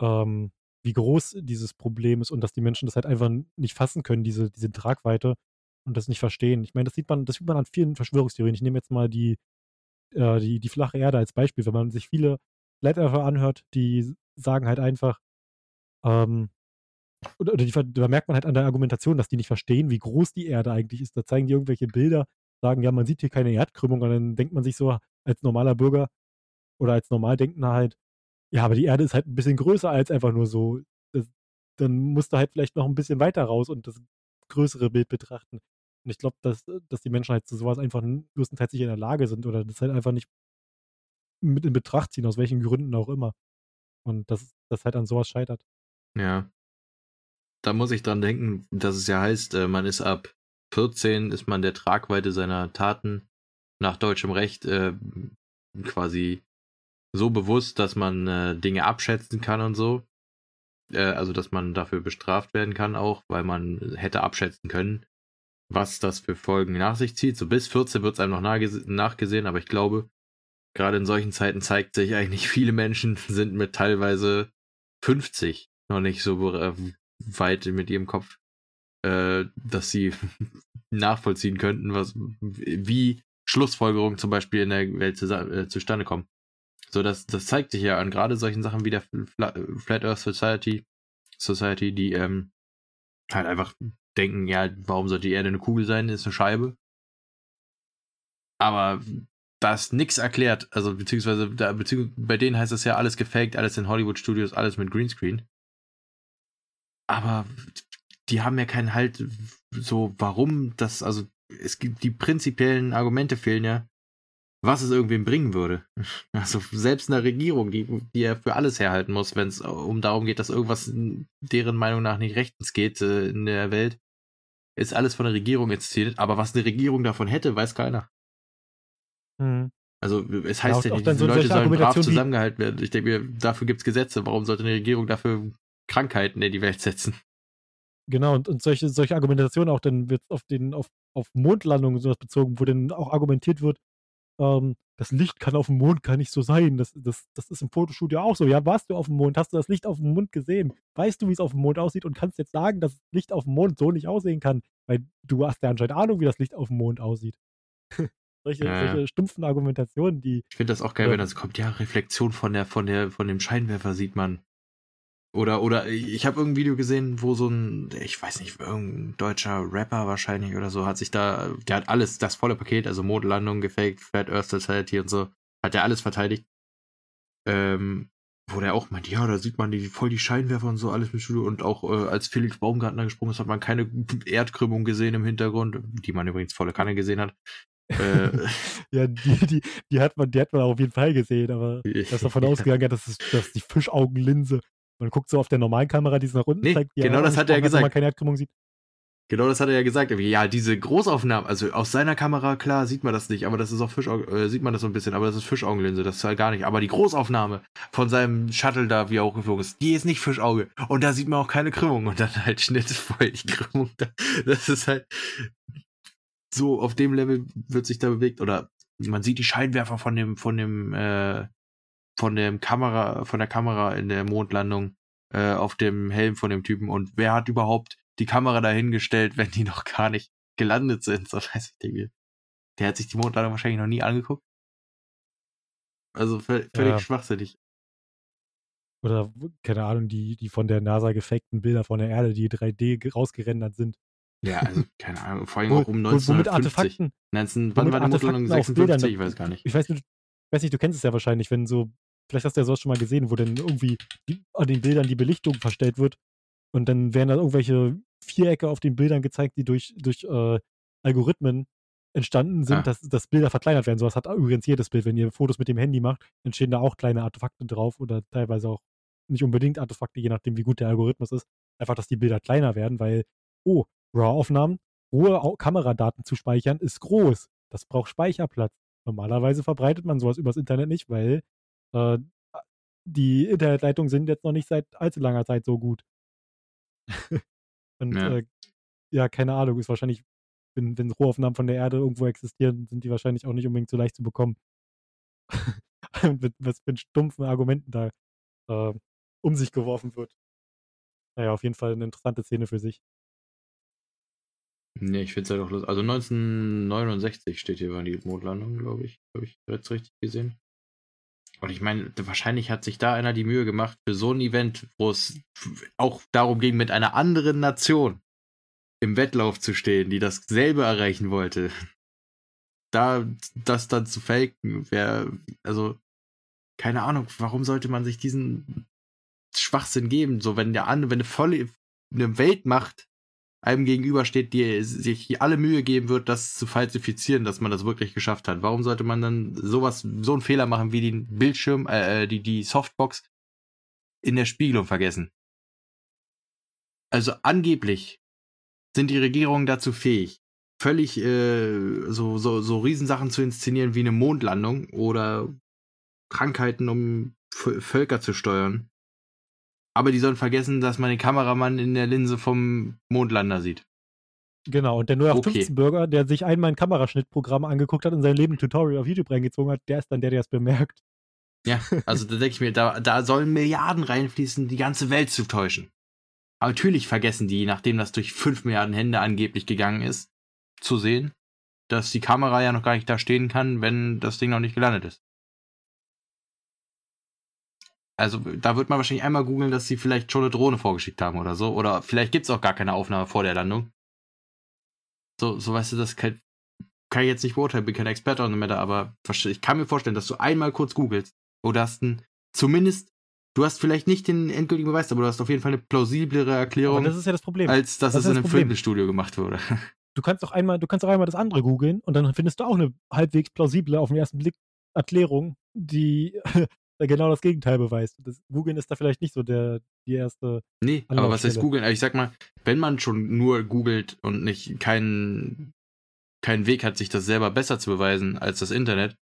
ähm, wie groß dieses Problem ist und dass die Menschen das halt einfach nicht fassen können, diese, diese Tragweite und das nicht verstehen. Ich meine, das sieht man, das sieht man an vielen Verschwörungstheorien. Ich nehme jetzt mal die, äh, die, die flache Erde als Beispiel. Wenn man sich viele Flat anhört, die sagen halt einfach, ähm, oder, oder die, da merkt man halt an der Argumentation, dass die nicht verstehen, wie groß die Erde eigentlich ist. Da zeigen die irgendwelche Bilder, sagen, ja, man sieht hier keine Erdkrümmung und dann denkt man sich so als normaler Bürger oder als Normaldenkender halt, ja, aber die Erde ist halt ein bisschen größer als einfach nur so. Das, dann musst du halt vielleicht noch ein bisschen weiter raus und das größere Bild betrachten. Und ich glaube, dass, dass die Menschen halt zu sowas einfach größtenteils nicht in der Lage sind oder das halt einfach nicht mit in Betracht ziehen, aus welchen Gründen auch immer. Und dass das halt an sowas scheitert. Ja, da muss ich dran denken, dass es ja heißt, äh, man ist ab 14 ist man der Tragweite seiner Taten nach deutschem Recht äh, quasi so bewusst, dass man äh, Dinge abschätzen kann und so. Äh, also, dass man dafür bestraft werden kann auch, weil man hätte abschätzen können, was das für Folgen nach sich zieht. So bis 14 wird es einem noch nachgesehen, aber ich glaube, gerade in solchen Zeiten zeigt sich eigentlich, viele Menschen sind mit teilweise 50 noch nicht so äh, weit mit ihrem Kopf, äh, dass sie nachvollziehen könnten, was, wie Schlussfolgerungen zum Beispiel in der Welt zu, äh, zustande kommen. So, das, das zeigt sich ja an gerade solchen Sachen wie der Flat Earth Society, Society, die ähm, halt einfach denken, ja, warum sollte die Erde eine Kugel sein, ist eine Scheibe. Aber da ist nichts erklärt, also beziehungsweise da, beziehungsweise bei denen heißt das ja alles gefaked, alles in Hollywood Studios, alles mit Greenscreen aber die haben ja keinen Halt, so warum das, also es gibt die prinzipiellen Argumente fehlen ja, was es irgendwem bringen würde. Also selbst eine Regierung, die, die ja für alles herhalten muss, wenn es um darum geht, dass irgendwas deren Meinung nach nicht rechtens geht äh, in der Welt, ist alles von der Regierung inszeniert. Aber was eine Regierung davon hätte, weiß keiner. Mhm. Also es heißt ja, ja nicht, diese so Leute sollen brav zusammengehalten werden. Ich denke mir, dafür gibt es Gesetze. Warum sollte eine Regierung dafür Krankheiten in die Welt setzen. Genau, und, und solche, solche Argumentationen auch dann wird auf den, auf, auf Mondlandungen sowas bezogen, wo dann auch argumentiert wird, ähm, das Licht kann auf dem Mond gar nicht so sein. Das, das, das ist im Fotoshoot ja auch so. Ja, warst du auf dem Mond? Hast du das Licht auf dem Mond gesehen? Weißt du, wie es auf dem Mond aussieht und kannst jetzt sagen, dass das Licht auf dem Mond so nicht aussehen kann? Weil du hast ja anscheinend Ahnung, wie das Licht auf dem Mond aussieht. solche, äh. solche stumpfen Argumentationen, die. Ich finde das auch geil, äh, wenn das kommt. Ja, Reflexion von der, von der, von dem Scheinwerfer sieht man. Oder, oder ich habe irgendein Video gesehen, wo so ein, ich weiß nicht, irgendein deutscher Rapper wahrscheinlich oder so, hat sich da, der hat alles, das volle Paket, also Mondlandung gefaked, Flat Earth Society und so, hat er alles verteidigt. Ähm, wo der auch meint, ja, da sieht man die, voll die Scheinwerfer und so, alles mit Studio. Und auch äh, als Felix Baumgartner gesprungen ist, hat man keine Erdkrümmung gesehen im Hintergrund, die man übrigens volle Kanne gesehen hat. Äh, ja, die, die, die, hat man, die hat man auf jeden Fall gesehen, aber das davon ausgegangen, ja, das ist, das ist die Fischaugenlinse. Man guckt so auf der normalen Kamera, die es nach unten nee, zeigt. Genau das hat er ja gesagt. Man keine Erdkrümmung sieht. Genau das hat er ja gesagt. Ja, diese Großaufnahmen, also aus seiner Kamera, klar, sieht man das nicht, aber das ist auch Fischaugen, äh, sieht man das so ein bisschen, aber das ist Fischaugenlinse, das ist halt gar nicht. Aber die Großaufnahme von seinem Shuttle da, wie er auch geflogen ist, die ist nicht Fischauge. Und da sieht man auch keine Krümmung. Und dann halt Schnitt voll die Krümmung da. Das ist halt so, auf dem Level wird sich da bewegt. Oder man sieht die Scheinwerfer von dem, von dem, äh, von dem Kamera, von der Kamera in der Mondlandung äh, auf dem Helm von dem Typen. Und wer hat überhaupt die Kamera dahingestellt, wenn die noch gar nicht gelandet sind? So weiß ich denke. Der hat sich die Mondlandung wahrscheinlich noch nie angeguckt. Also völlig ja. schwachsinnig. Oder, keine Ahnung, die, die von der NASA gefakten Bilder von der Erde, die 3D rausgerendert sind. Ja, also, keine Ahnung, vor allem auch um 1950. Womit Artefakten, 19, wann war die Mondlandung? 56? Ich weiß gar nicht. Ich weiß nicht, ich weiß nicht, du kennst es ja wahrscheinlich, wenn so vielleicht hast du ja sowas schon mal gesehen, wo dann irgendwie an den Bildern die Belichtung verstellt wird und dann werden da irgendwelche Vierecke auf den Bildern gezeigt, die durch, durch äh, Algorithmen entstanden sind, ah. dass, dass Bilder verkleinert werden. Sowas hat übrigens jedes Bild. Wenn ihr Fotos mit dem Handy macht, entstehen da auch kleine Artefakte drauf oder teilweise auch nicht unbedingt Artefakte, je nachdem, wie gut der Algorithmus ist. Einfach, dass die Bilder kleiner werden, weil, oh, RAW-Aufnahmen, hohe Kameradaten zu speichern, ist groß. Das braucht Speicherplatz. Normalerweise verbreitet man sowas übers Internet nicht, weil äh, die Internetleitungen sind jetzt noch nicht seit allzu langer Zeit so gut. Und ja. Äh, ja, keine Ahnung, ist wahrscheinlich, wenn, wenn Rohaufnahmen von der Erde irgendwo existieren, sind die wahrscheinlich auch nicht unbedingt so leicht zu bekommen. mit, was mit stumpfen Argumenten da äh, um sich geworfen wird. Naja, auf jeden Fall eine interessante Szene für sich. Nee, ich finde es halt auch los. Also 1969 steht hier war die Mondlandung, glaube ich. Habe ich jetzt richtig gesehen. Und ich meine, wahrscheinlich hat sich da einer die Mühe gemacht für so ein Event, wo es auch darum ging, mit einer anderen Nation im Wettlauf zu stehen, die dasselbe erreichen wollte. Da das dann zu faken, wäre, also, keine Ahnung, warum sollte man sich diesen Schwachsinn geben? So, wenn der andere, wenn eine volle eine Weltmacht einem gegenübersteht, die sich alle Mühe geben wird, das zu falsifizieren, dass man das wirklich geschafft hat. Warum sollte man dann sowas, so einen Fehler machen wie den Bildschirm, äh, äh, die, die Softbox in der Spiegelung vergessen? Also angeblich sind die Regierungen dazu fähig, völlig äh, so, so, so Riesensachen zu inszenieren wie eine Mondlandung oder Krankheiten, um Völker zu steuern. Aber die sollen vergessen, dass man den Kameramann in der Linse vom Mondlander sieht. Genau, und der 0815-Bürger, der sich einmal ein Kameraschnittprogramm angeguckt hat und sein Leben Tutorial auf YouTube reingezogen hat, der ist dann der, der es bemerkt. Ja, also da denke ich mir, da, da sollen Milliarden reinfließen, die ganze Welt zu täuschen. Aber natürlich vergessen die, nachdem das durch 5 Milliarden Hände angeblich gegangen ist, zu sehen, dass die Kamera ja noch gar nicht da stehen kann, wenn das Ding noch nicht gelandet ist. Also da wird man wahrscheinlich einmal googeln, dass sie vielleicht schon eine Drohne vorgeschickt haben oder so. Oder vielleicht gibt es auch gar keine Aufnahme vor der Landung. So, so weißt du, das kann, kann ich jetzt nicht beurteilen, bin kein Experte on the matter, aber ich kann mir vorstellen, dass du einmal kurz googelst oder hast ein, zumindest, du hast vielleicht nicht den endgültigen Beweis, aber du hast auf jeden Fall eine plausiblere Erklärung. Aber das ist ja das Problem. Als dass das es in einem Filmstudio gemacht wurde. Du kannst auch einmal, du kannst auch einmal das andere googeln und dann findest du auch eine halbwegs plausible auf den ersten Blick Erklärung, die genau das Gegenteil beweist. Das Googeln ist da vielleicht nicht so der, die erste. Nee, aber was heißt Googeln? Ich sag mal, wenn man schon nur googelt und nicht keinen keinen Weg hat, sich das selber besser zu beweisen als das Internet,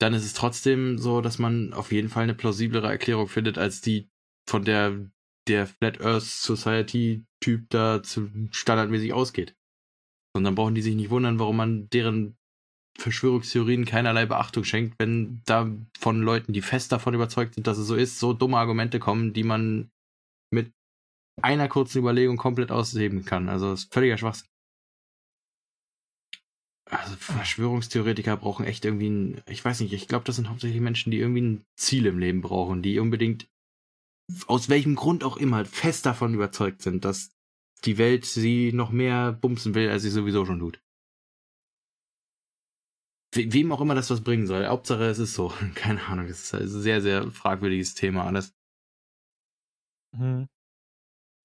dann ist es trotzdem so, dass man auf jeden Fall eine plausiblere Erklärung findet, als die von der der Flat Earth Society Typ da zu standardmäßig ausgeht. Und dann brauchen die sich nicht wundern, warum man deren Verschwörungstheorien keinerlei Beachtung schenkt, wenn da von Leuten, die fest davon überzeugt sind, dass es so ist, so dumme Argumente kommen, die man mit einer kurzen Überlegung komplett ausheben kann. Also das ist völliger Schwachsinn. Also Verschwörungstheoretiker brauchen echt irgendwie ein, ich weiß nicht, ich glaube, das sind hauptsächlich Menschen, die irgendwie ein Ziel im Leben brauchen, die unbedingt, aus welchem Grund auch immer, fest davon überzeugt sind, dass die Welt sie noch mehr bumsen will, als sie sowieso schon tut wem auch immer das was bringen soll. Hauptsache es ist so. Keine Ahnung, das ist ein sehr, sehr fragwürdiges Thema alles. Hm.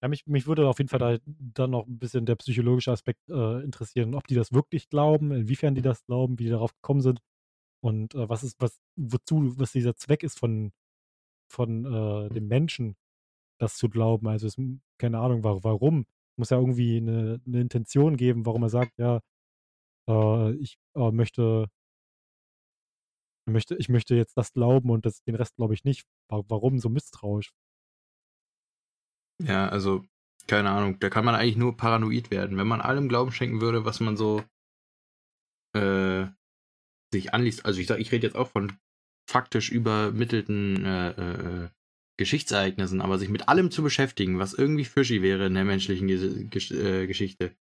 Ja, mich, mich würde auf jeden Fall da, dann noch ein bisschen der psychologische Aspekt äh, interessieren, ob die das wirklich glauben, inwiefern die das glauben, wie die darauf gekommen sind und äh, was ist, was, wozu, was dieser Zweck ist von, von äh, dem Menschen, das zu glauben. Also es, keine Ahnung, warum. Muss ja irgendwie eine, eine Intention geben, warum er sagt, ja, äh, ich äh, möchte, möchte, ich möchte jetzt das glauben und das, den Rest glaube ich nicht. Warum so misstrauisch? Ja, also, keine Ahnung, da kann man eigentlich nur paranoid werden. Wenn man allem Glauben schenken würde, was man so äh, sich anliest, also ich sag, ich rede jetzt auch von faktisch übermittelten äh, äh, Geschichtsereignissen, aber sich mit allem zu beschäftigen, was irgendwie fishy wäre in der menschlichen Ges äh, Geschichte,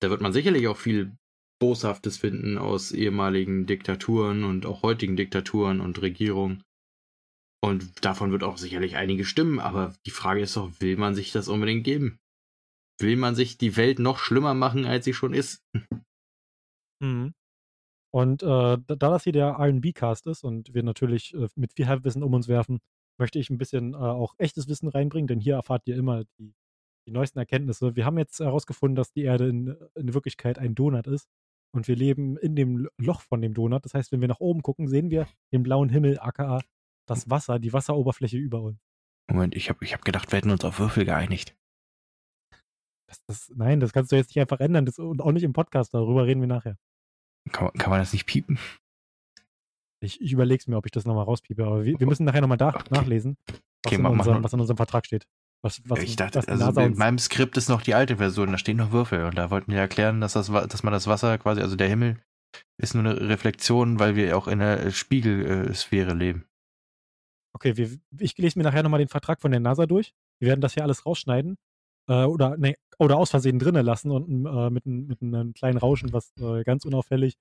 da wird man sicherlich auch viel Boshaftes finden aus ehemaligen Diktaturen und auch heutigen Diktaturen und Regierungen. Und davon wird auch sicherlich einige stimmen, aber die Frage ist doch, will man sich das unbedingt geben? Will man sich die Welt noch schlimmer machen, als sie schon ist? Mhm. Und äh, da das hier der RB-Cast ist und wir natürlich äh, mit viel Halbwissen um uns werfen, möchte ich ein bisschen äh, auch echtes Wissen reinbringen, denn hier erfahrt ihr immer die, die neuesten Erkenntnisse. Wir haben jetzt herausgefunden, dass die Erde in, in Wirklichkeit ein Donut ist und wir leben in dem Loch von dem Donut. Das heißt, wenn wir nach oben gucken, sehen wir den blauen Himmel, aka das Wasser, die Wasseroberfläche über uns. Moment, ich habe ich hab gedacht, wir hätten uns auf Würfel geeinigt. Das, das, nein, das kannst du jetzt nicht einfach ändern. Das, und auch nicht im Podcast, darüber reden wir nachher. Kann, man- kann man das nicht piepen? Ich, ich überlege es mir, ob ich das nochmal rauspiepe. Aber wir, wir müssen nachher nochmal Okay. nachlesen, was, Okay, in unserem, was in unserem Vertrag steht. Was, was, ich dachte, was also in meinem Skript ist noch die alte Version, da stehen noch Würfel und da wollten wir erklären, dass, das, dass man das Wasser quasi, also der Himmel, ist nur eine Reflexion, weil wir auch in der Spiegelsphäre leben. Okay, wir, ich lese mir nachher nochmal den Vertrag von der NASA durch. Wir werden das hier alles rausschneiden. Äh, oder, nee, oder aus Versehen drinnen lassen und äh, mit, einem- mit einem kleinen Rauschen, was äh, ganz unauffällig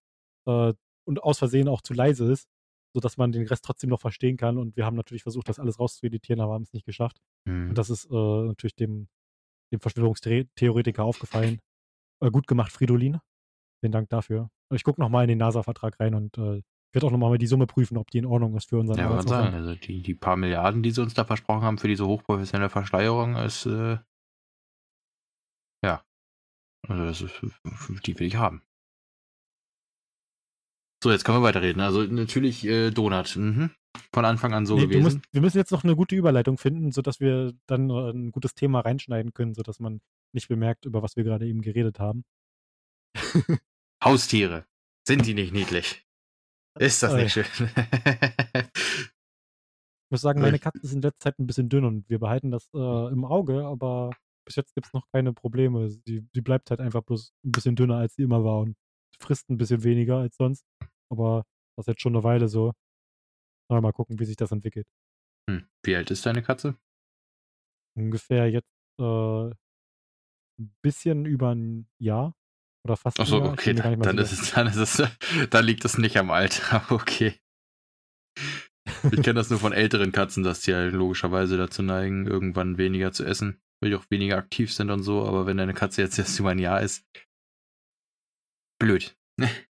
äh, und aus Versehen auch zu leise ist, sodass man den Rest trotzdem noch verstehen kann. Und wir haben natürlich versucht, das alles rauszueditieren, aber haben es nicht geschafft. Hm. Und das ist äh, natürlich dem, dem Verschwörungstheoretiker aufgefallen. Äh, gut gemacht, Fridolin. Vielen Dank dafür. Ich gucke nochmal in den NASA-Vertrag rein und äh, werde auch nochmal die Summe prüfen, ob die in Ordnung ist für unseren Ja, kann sagen, also die, die paar Milliarden, die sie uns da versprochen haben für diese hochprofessionelle Verschleierung, ist, äh, ja, also das ist, die will ich haben. So, jetzt können wir weiterreden. Also natürlich äh, Donut, mhm. von Anfang an so Nee, gewesen. musst, wir müssen jetzt noch eine gute Überleitung finden, sodass wir dann ein gutes Thema reinschneiden können, sodass man nicht bemerkt, über was wir gerade eben geredet haben. Haustiere, sind die nicht niedlich? Ist das Äh, nicht schön? Ich muss sagen, meine ich- Katze ist in letzter Zeit ein bisschen dünn und wir behalten das äh, im Auge, aber bis jetzt gibt es noch keine Probleme. Sie, sie bleibt halt einfach bloß ein bisschen dünner, als sie immer war und frisst ein bisschen weniger als sonst. Aber das ist jetzt schon eine Weile so. Na, Mal gucken, wie sich das entwickelt. hm. Wie alt ist deine Katze? Ungefähr jetzt äh, ein bisschen über ein Jahr oder fast ein Achso, okay, dann, dann, ist es, dann ist es, da liegt es nicht am Alter, okay. Ich kenne das nur von älteren Katzen, dass die halt logischerweise dazu neigen, irgendwann weniger zu essen, weil die auch weniger aktiv sind und so, aber wenn deine Katze jetzt erst über ein Jahr ist, blöd.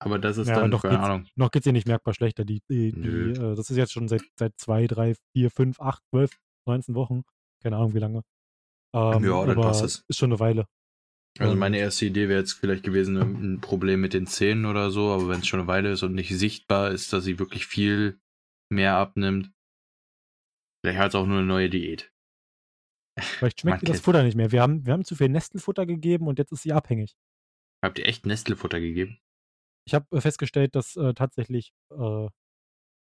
aber das ist Ja, dann, doch keine geht's- Ahnung. Noch geht es ihr nicht merkbar schlechter. Die, die, die, äh, das ist jetzt schon seit, seit zwei, drei, vier, fünf, acht, zwölf, 19 Wochen. Keine Ahnung, wie lange. Ähm, Ja, dann passt es. Ist schon eine Weile. Also Und- meine erste Idee wäre jetzt vielleicht gewesen, ein Problem mit den Zähnen oder so, aber wenn es schon eine Weile ist und nicht sichtbar ist, dass sie wirklich viel mehr abnimmt, vielleicht hat es auch nur eine neue Diät. Vielleicht schmeckt ihr das Futter nicht mehr. Wir haben, wir haben zu viel Nestelfutter gegeben und jetzt ist sie abhängig. Habt ihr echt Nestelfutter gegeben? Ich habe äh, festgestellt, dass äh, tatsächlich äh,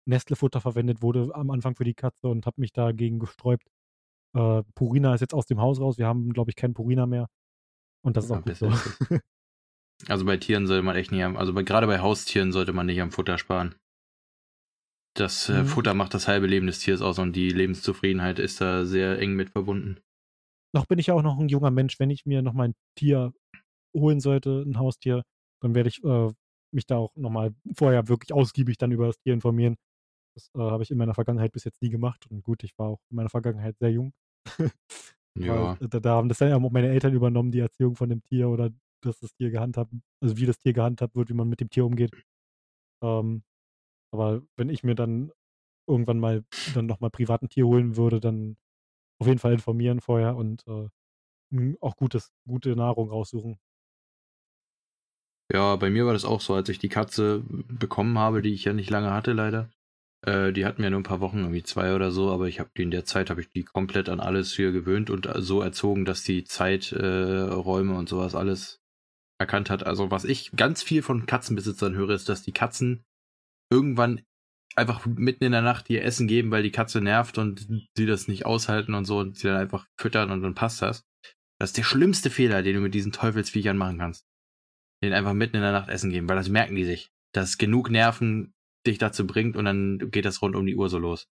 Nestlefutter verwendet wurde am Anfang für die Katze und habe mich dagegen gesträubt. Äh, Purina ist jetzt aus dem Haus raus. Wir haben, glaube ich, keinen Purina mehr. Und das ist Ja, auch gut so. Also bei Tieren sollte man echt nicht am, also bei, gerade bei Haustieren sollte man nicht am Futter sparen. Das äh, Mhm. Futter macht das halbe Leben des Tiers aus und die Lebenszufriedenheit ist da sehr eng mit verbunden. noch bin ich ja auch noch ein junger Mensch. Wenn ich mir noch mal ein Tier holen sollte, ein Haustier, dann werde ich äh, mich da auch noch mal vorher wirklich ausgiebig dann über das Tier informieren. Das äh, habe ich in meiner Vergangenheit bis jetzt nie gemacht. Und gut, ich war auch in meiner Vergangenheit sehr jung. Ja. Da, da haben das dann ja auch meine Eltern übernommen, die Erziehung von dem Tier oder dass das Tier gehandhabt, also wie das Tier gehandhabt wird, wie man mit dem Tier umgeht. Ähm, aber wenn ich mir dann irgendwann mal dann nochmal privat ein Tier holen würde, dann auf jeden Fall informieren vorher und äh, auch gutes, gute Nahrung raussuchen. Ja, bei mir war das auch so, als ich die Katze bekommen habe, die ich ja nicht lange hatte, leider. Äh, die hatten wir nur ein paar Wochen, irgendwie zwei oder so, aber ich habe die in der Zeit habe ich die komplett an alles hier gewöhnt und so erzogen, dass die Zeiträume äh, und sowas alles erkannt hat. Also was ich ganz viel von Katzenbesitzern höre, ist, dass die Katzen irgendwann einfach mitten in der Nacht ihr Essen geben, weil die Katze nervt und sie das nicht aushalten und so und sie dann einfach füttern und dann passt das. Das ist der schlimmste Fehler, den du mit diesen Teufelsviechern machen kannst den einfach mitten in der Nacht essen geben, weil das merken die sich. Dass genug Nerven dich dazu bringt und dann geht das rund um die Uhr so los.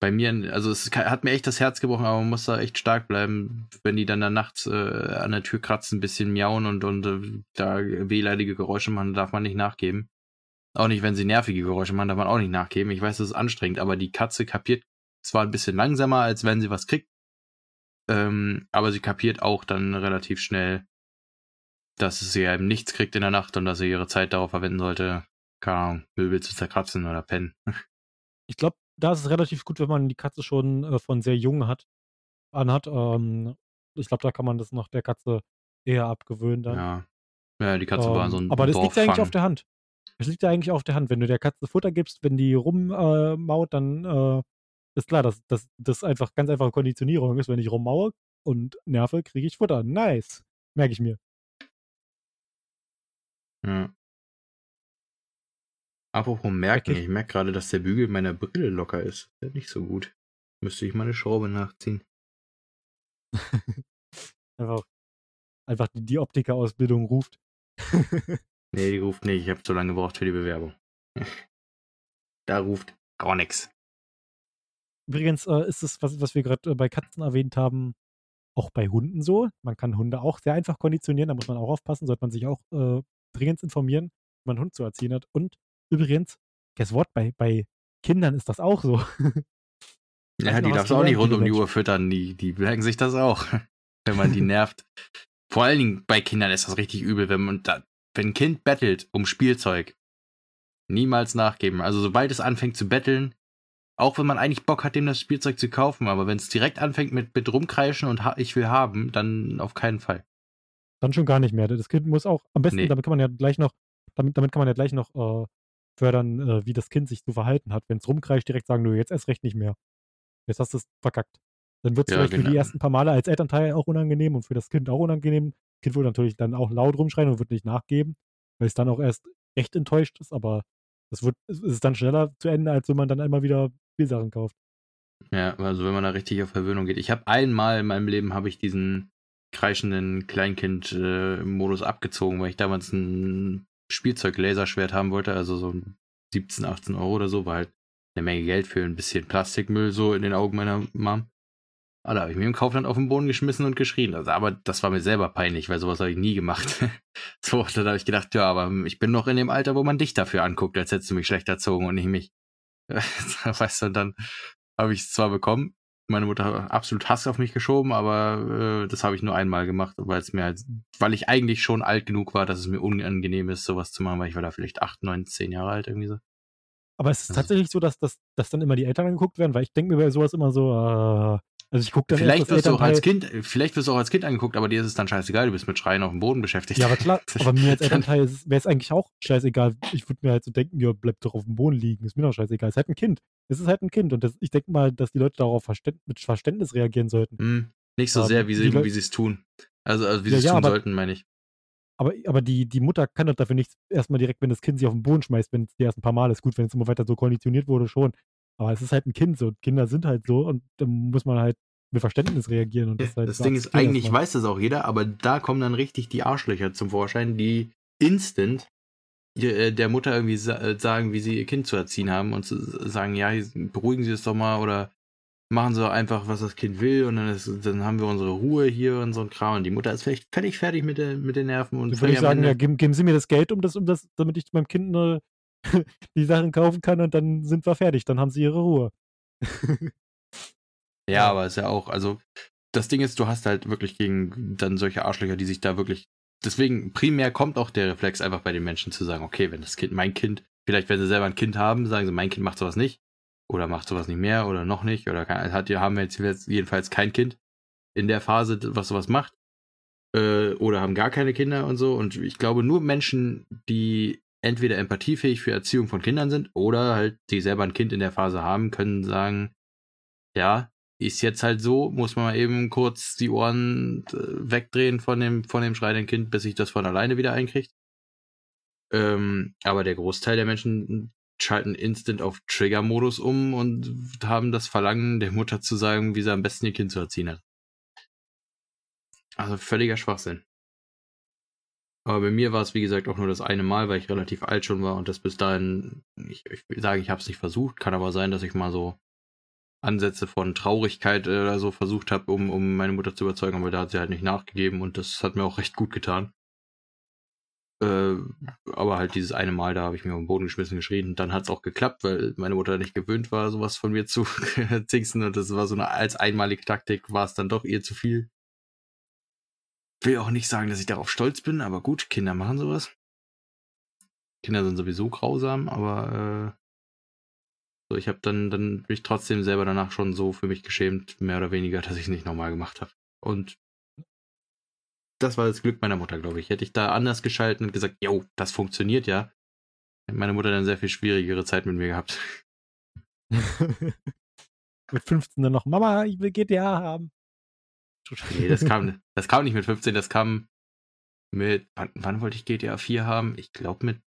Bei mir, also es hat mir echt das Herz gebrochen, aber man muss da echt stark bleiben, wenn die dann da nachts äh, an der Tür kratzen, ein bisschen miauen und, und äh, da wehleidige Geräusche machen, darf man nicht nachgeben. Auch nicht, wenn sie nervige Geräusche machen, darf man auch nicht nachgeben. Ich weiß, das ist anstrengend, aber die Katze kapiert zwar ein bisschen langsamer, als wenn sie was kriegt, ähm, aber sie kapiert auch dann relativ schnell, dass sie eben nichts kriegt in der Nacht und dass sie ihre Zeit darauf verwenden sollte, keine Ahnung, Möbel zu zerkratzen oder pennen. Ich glaube, da ist es relativ gut, wenn man die Katze schon äh, von sehr jung hat, anhat. Ähm, ich glaube, da kann man das noch der Katze eher abgewöhnen dann. Ja. Ja, die Katze war Ähm, so ein aber das liegt ja eigentlich Dorffang. auf der Hand. Das liegt ja eigentlich auf der Hand. Wenn du der Katze Futter gibst, wenn die rummaut, äh, dann äh, ist klar, dass dass das einfach ganz einfache Konditionierung ist. Wenn ich rummaue und nerve, kriege ich Futter. Nice. Merke ich mir. Ja. Apropos merken, ich merke gerade, dass der Bügel meiner Brille locker ist. Das ist nicht so gut. Müsste ich mal eine Schraube nachziehen. Einfach, einfach die, die Optiker-Ausbildung ruft. Nee, die ruft nicht. Ich habe zu lange gebraucht für die Bewerbung. da ruft gar nichts. Übrigens äh, ist es, was, was wir gerade äh, bei Katzen erwähnt haben, auch bei Hunden so. Man kann Hunde auch sehr einfach konditionieren, da muss man auch aufpassen, sollte man sich auch äh, dringend informieren, wie man einen Hund zu erziehen hat. Und übrigens, guess what, bei, bei Kindern ist das auch so. Ja, die darfst du auch nicht rund um die Uhr füttern. Die, die merken sich das auch, wenn man die nervt. Vor allen Dingen bei Kindern ist das richtig übel, wenn man da, wenn ein Kind bettelt um Spielzeug, niemals nachgeben. Also sobald es anfängt zu betteln, auch wenn man eigentlich Bock hat, dem das Spielzeug zu kaufen, aber wenn es direkt anfängt mit, mit rumkreischen und ich will haben, dann auf keinen Fall. Dann schon gar nicht mehr. Das Kind muss auch, am besten, Nee. damit kann man ja gleich noch, damit, damit kann man ja gleich noch äh, fördern, äh, wie das Kind sich zu verhalten hat. Wenn es rumkreischt, direkt sagen, du, jetzt erst recht nicht mehr. Jetzt hast du es verkackt. Dann wird es Ja, vielleicht für die genau. ersten paar Male als Elternteil auch unangenehm und für das Kind auch unangenehm. Das Kind wird natürlich dann auch laut rumschreien und wird nicht nachgeben, weil es dann auch erst recht enttäuscht ist, aber es wird, es ist dann schneller zu Ende, als wenn man dann einmal wieder Spielsachen kauft. Ja, also wenn man da richtig auf Verwöhnung geht. Ich habe einmal in meinem Leben habe ich diesen kreischenden Kleinkind-Modus abgezogen, weil ich damals ein Spielzeug-Laserschwert haben wollte, also so ein 17, 18 Euro oder so, war halt eine Menge Geld für ein bisschen Plastikmüll so in den Augen meiner Mom. Aber da habe ich mir im Kaufland auf den Boden geschmissen und geschrien. Also, aber das war mir selber peinlich, weil sowas habe ich nie gemacht. so, dann habe ich gedacht, ja, aber ich bin noch in dem Alter, wo man dich dafür anguckt, als hättest du mich schlecht erzogen und nicht mich. weißt du, und dann habe ich es zwar bekommen, meine Mutter hat absolut Hass auf mich geschoben, aber äh, das habe ich nur einmal gemacht, weil es mir halt, weil ich eigentlich schon alt genug war, dass es mir unangenehm ist, sowas zu machen, weil ich war da vielleicht acht, neun, zehn Jahre alt irgendwie so. Aber es ist Also- tatsächlich so, dass, dass, dass dann immer die Eltern angeguckt werden, weil ich denke mir bei sowas immer so, äh, also ich gucke dann Vielleicht erst wirst du auch als Elternteil- Kind, vielleicht wirst du auch als Kind angeguckt, aber dir ist es dann scheißegal, du bist mit Schreien auf dem Boden beschäftigt. Ja, aber klar, aber mir als Elternteil wäre es eigentlich auch scheißegal. Ich würde mir halt so denken, ja, bleib doch auf dem Boden liegen, ist mir doch scheißegal. Es ist halt ein Kind. Es ist halt ein Kind und das, ich denke mal, dass die Leute darauf Verständ mit Verständnis reagieren sollten. Hm, nicht so Ähm, sehr, wie sie es tun. Also, also wie sie es ja, tun aber- sollten, meine ich. Aber, aber die, die Mutter kann doch dafür nichts erstmal direkt, wenn das Kind sich auf den Boden schmeißt, wenn es die ersten paar Mal ist. Gut, wenn es immer weiter so konditioniert wurde, schon. Aber es ist halt ein Kind so. Kinder sind halt so und dann muss man halt mit Verständnis reagieren. Und das, halt Das Ding ist, eigentlich erstmal. weiß das auch jeder, aber da kommen dann richtig die Arschlöcher zum Vorschein, die instant äh, der Mutter irgendwie äh, sagen, wie sie ihr Kind zu erziehen haben und zu sagen, ja, beruhigen Sie es doch mal oder machen Sie einfach, was das Kind will und dann, ist, dann haben wir unsere Ruhe hier und so ein Kram. Und die Mutter ist vielleicht völlig fertig mit, den mit den Nerven und würde ich sagen, ja, geben, geben Sie mir das Geld, um das, um das, damit ich meinem Kind ne, die Sachen kaufen kann und dann sind wir fertig. Dann haben sie ihre Ruhe. Ja, aber ist ja auch, also das Ding ist, du hast halt wirklich gegen dann solche Arschlöcher, die sich da wirklich. Deswegen primär kommt auch der Reflex einfach bei den Menschen zu sagen, okay, wenn das Kind, mein Kind, vielleicht wenn sie selber ein Kind haben, sagen sie, mein Kind macht sowas nicht oder macht sowas nicht mehr oder noch nicht oder kann, hat, haben wir jetzt jedenfalls kein Kind in der Phase, was sowas macht äh, oder haben gar keine Kinder und so. Und ich glaube, nur Menschen, die entweder empathiefähig für Erziehung von Kindern sind oder halt die selber ein Kind in der Phase haben, können sagen, ja, ist jetzt halt so, muss man mal eben kurz die Ohren äh, wegdrehen von dem, von dem schreienden Kind, bis sich das von alleine wieder einkriegt. Ähm, aber der Großteil der Menschen schalten instant auf Trigger-Modus um und haben das Verlangen der Mutter zu sagen, wie sie am besten ihr Kind zu erziehen hat. Also völliger Schwachsinn. Aber bei mir war es, wie gesagt, auch nur das eine Mal, weil ich relativ alt schon war und das bis dahin, ich, ich sagen, ich habe es nicht versucht, kann aber sein, dass ich mal so Ansätze von Traurigkeit äh, oder so versucht habe, um, um meine Mutter zu überzeugen, aber da hat sie halt nicht nachgegeben und das hat mir auch recht gut getan. Äh, aber halt dieses eine Mal, da habe ich mir auf den Boden geschmissen, geschrien und dann hat es auch geklappt, weil meine Mutter nicht gewöhnt war, sowas von mir zu zingsen und das war so eine als einmalige Taktik, war es dann doch ihr zu viel. Will auch nicht sagen, dass ich darauf stolz bin, aber gut, Kinder machen sowas. Kinder sind sowieso grausam, aber äh, so, ich habe dann, dann mich trotzdem selber danach schon so für mich geschämt, mehr oder weniger, dass ich es nicht nochmal gemacht habe. Und das war das Glück meiner Mutter, glaube ich. Hätte ich da anders geschalten und gesagt, yo, das funktioniert ja, hätte meine Mutter dann sehr viel schwierigere Zeit mit mir gehabt. mit 15 dann noch, Mama, ich will GTA haben. Nee, das kam, das kam nicht mit 15, das kam mit, wann, wann wollte ich GTA 4 haben? Ich glaube mit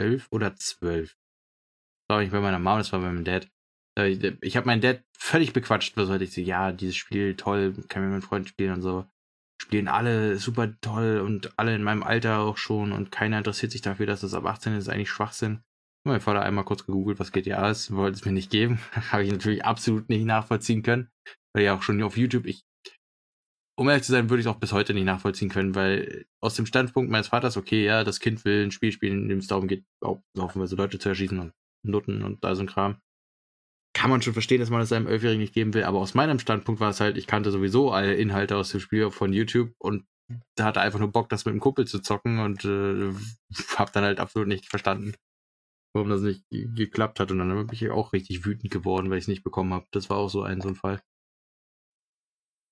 11 oder 12. Das war nicht bei meiner Mom, das war bei meinem Dad. Äh, ich habe meinen Dad völlig bequatscht, was sollte ich so, ja, dieses Spiel toll, kann mit meinen Freunden spielen und so. Spielen alle super toll und alle in meinem Alter auch schon und keiner interessiert sich dafür, dass das ab 18 ist, eigentlich Schwachsinn. Mein Vater einmal kurz gegoogelt, was GTA ist, wollte es mir nicht geben. Habe ich natürlich absolut nicht nachvollziehen können. Weil ja auch schon auf YouTube, ich, um ehrlich zu sein, würde ich es auch bis heute nicht nachvollziehen können, weil aus dem Standpunkt meines Vaters, okay, ja, das Kind will ein Spiel spielen, in dem es darum geht, auch haufenweise Leute zu erschießen und Nutten und da so ein Kram. Kann man schon verstehen, dass man es einem Elfjährigen nicht geben will, aber aus meinem Standpunkt war es halt, ich kannte sowieso alle Inhalte aus dem Spiel von YouTube und da hatte einfach nur Bock, das mit dem Kumpel zu zocken und äh, hab dann halt absolut nicht verstanden, warum das nicht geklappt hat. Und dann bin ich auch richtig wütend geworden, weil ich es nicht bekommen habe. Das war auch so ein so ein Fall.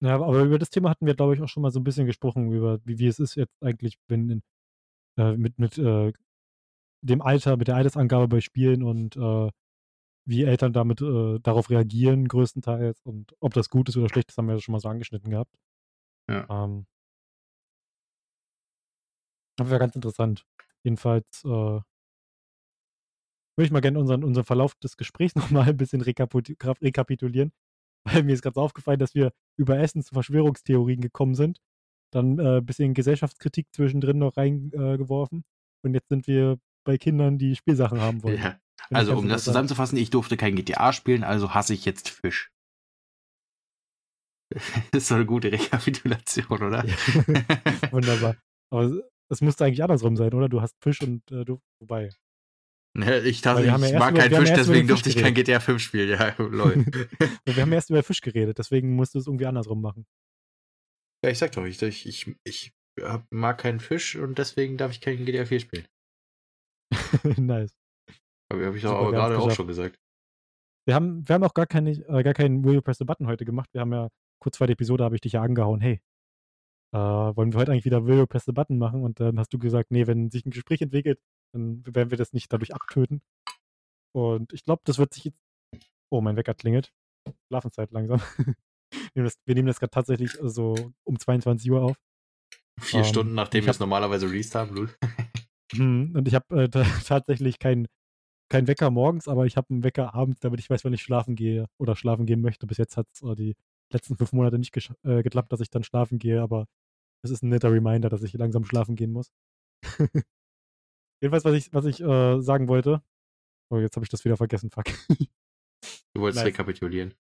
Ja, aber über das Thema hatten wir, glaube ich, auch schon mal so ein bisschen gesprochen, über wie, wie es ist jetzt eigentlich, wenn in, äh, mit, mit äh, dem Alter, mit der Altersangabe bei Spielen und äh, wie Eltern damit äh, darauf reagieren, größtenteils, und ob das gut ist oder schlecht, das haben wir ja schon mal so angeschnitten gehabt. Ja. Ähm, aber wäre ganz interessant. Jedenfalls äh, würde ich mal gerne unseren, unseren Verlauf des Gesprächs nochmal ein bisschen rekapitulieren, weil mir ist gerade aufgefallen, dass wir über Essen zu Verschwörungstheorien gekommen sind, dann äh, ein bisschen Gesellschaftskritik zwischendrin noch reingeworfen äh, und jetzt sind wir bei Kindern, die Spielsachen haben wollen. Ja. Also, um das zusammenzufassen, ich durfte kein GTA spielen, also hasse ich jetzt Fisch. Das ist so eine gute Rekapitulation, oder? Ja. Wunderbar. Aber es müsste eigentlich andersrum sein, oder? Du hast Fisch und äh, du. Wobei. Ne, ich dachte, ich ja mag keinen Fisch, deswegen durfte ich kein GTA 5 spielen. Ja, lol. wir haben erst über Fisch geredet, deswegen musst du es irgendwie andersrum machen. Ja, ich sag doch, ich, ich, ich, ich mag keinen Fisch und deswegen darf ich kein GTA 4 spielen. nice. Aber habe ich doch aber gerade auch schon gesagt. Wir haben, wir haben auch gar, keine, äh, gar keinen Will You Press the Button heute gemacht. Wir haben ja kurz vor der Episode habe ich dich ja angehauen, hey, äh, wollen wir heute eigentlich wieder Will You Press the Button machen? Und dann hast du gesagt, nee, wenn sich ein Gespräch entwickelt, dann werden wir das nicht dadurch abtöten. Und ich glaube, das wird sich jetzt. Oh, mein Wecker klingelt. Schlafenszeit langsam. wir nehmen das gerade tatsächlich so um 22 Uhr auf. Vier um, ähm, Stunden nachdem wir es normalerweise released haben, Lul. Hm, und ich habe äh, tatsächlich keinen kein Wecker morgens, aber ich habe einen Wecker abends, damit ich weiß, wann ich schlafen gehe oder schlafen gehen möchte. Bis jetzt hat es äh, die letzten fünf Monate nicht äh, geklappt, dass ich dann schlafen gehe, aber es ist ein netter Reminder, dass ich langsam schlafen gehen muss. Jedenfalls, was ich, was ich äh, sagen wollte. Oh, jetzt habe ich das wieder vergessen, fuck. du wolltest nice. rekapitulieren.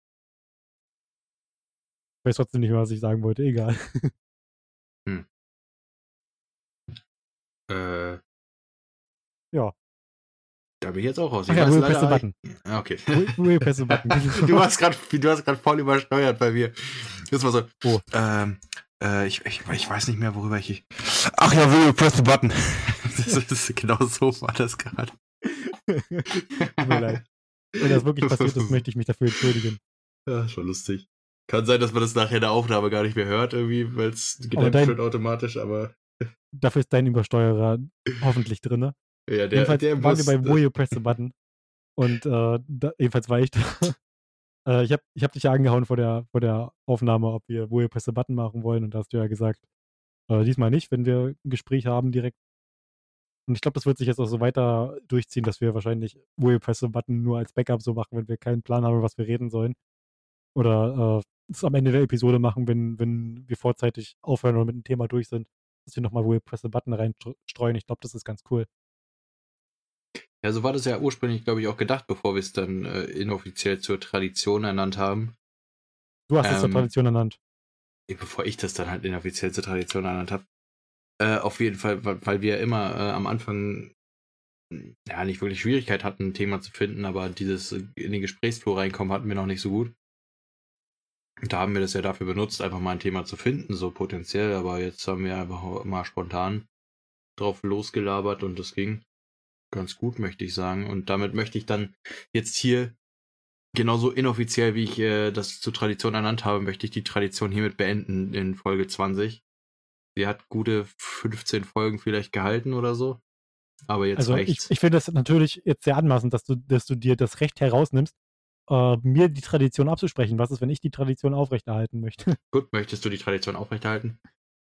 Ich weiß trotzdem nicht mehr, was ich sagen wollte, egal. hm. Äh. Ja. Da bin ich jetzt auch raus. Ich ja, Will Press the Button. Ah, okay. Will Press the Button. du hast gerade voll übersteuert bei mir. Das war so. Oh. Ähm, äh, ich, ich, ich weiß nicht mehr, worüber ich. Ach ja, Will Press the Button. das ist, genau so war das gerade. Tut mir leid. Wenn das wirklich passiert ist, möchte ich mich dafür entschuldigen. Ja, schon lustig. Kann sein, dass man das nachher in der Aufnahme gar nicht mehr hört, irgendwie, weil es gedämpft wird automatisch, aber. Dafür ist dein Übersteuerer hoffentlich drin. Ja, der, jedenfalls der waren wir bei Will You Press the Button. Und äh, da, jedenfalls war ich da. Äh, ich habe ich hab dich ja angehauen vor der, vor der Aufnahme, ob wir You Press the Button machen wollen. Und da hast du ja gesagt, äh, diesmal nicht, wenn wir ein Gespräch haben direkt. Und ich glaube, das wird sich jetzt auch so weiter durchziehen, dass wir wahrscheinlich You Press the Button nur als Backup so machen, wenn wir keinen Plan haben, was wir reden sollen. Oder äh, es am Ende der Episode machen, wenn, wenn wir vorzeitig aufhören oder mit dem Thema durch sind, dass wir nochmal You Press the Button reinstreuen. Ich glaube, das ist ganz cool. Ja, so war das ja ursprünglich, glaube ich, auch gedacht, bevor wir es dann äh, inoffiziell zur Tradition ernannt haben. Du hast ähm, es zur ähm, Tradition ernannt. Bevor ich das dann halt inoffiziell zur Tradition ernannt habe. Äh, auf jeden Fall, weil, weil wir immer äh, am Anfang ja nicht wirklich Schwierigkeit hatten, ein Thema zu finden, aber dieses äh, in den Gesprächsflow reinkommen hatten wir noch nicht so gut. Da haben wir das ja dafür benutzt, einfach mal ein Thema zu finden, so potenziell, aber jetzt haben wir einfach mal spontan drauf losgelabert und das ging ganz gut, möchte ich sagen. Und damit möchte ich dann jetzt hier genauso inoffiziell, wie ich äh, das zur Tradition ernannt habe, möchte ich die Tradition hiermit beenden in Folge 20. sie hat gute 15 Folgen vielleicht gehalten oder so. Aber jetzt Also reicht's. ich, ich finde das natürlich jetzt sehr anmaßend, dass du, dass du dir das Recht herausnimmst, äh, mir die Tradition abzusprechen. Was ist, wenn ich die Tradition aufrechterhalten möchte? Gut, möchtest du die Tradition aufrechterhalten?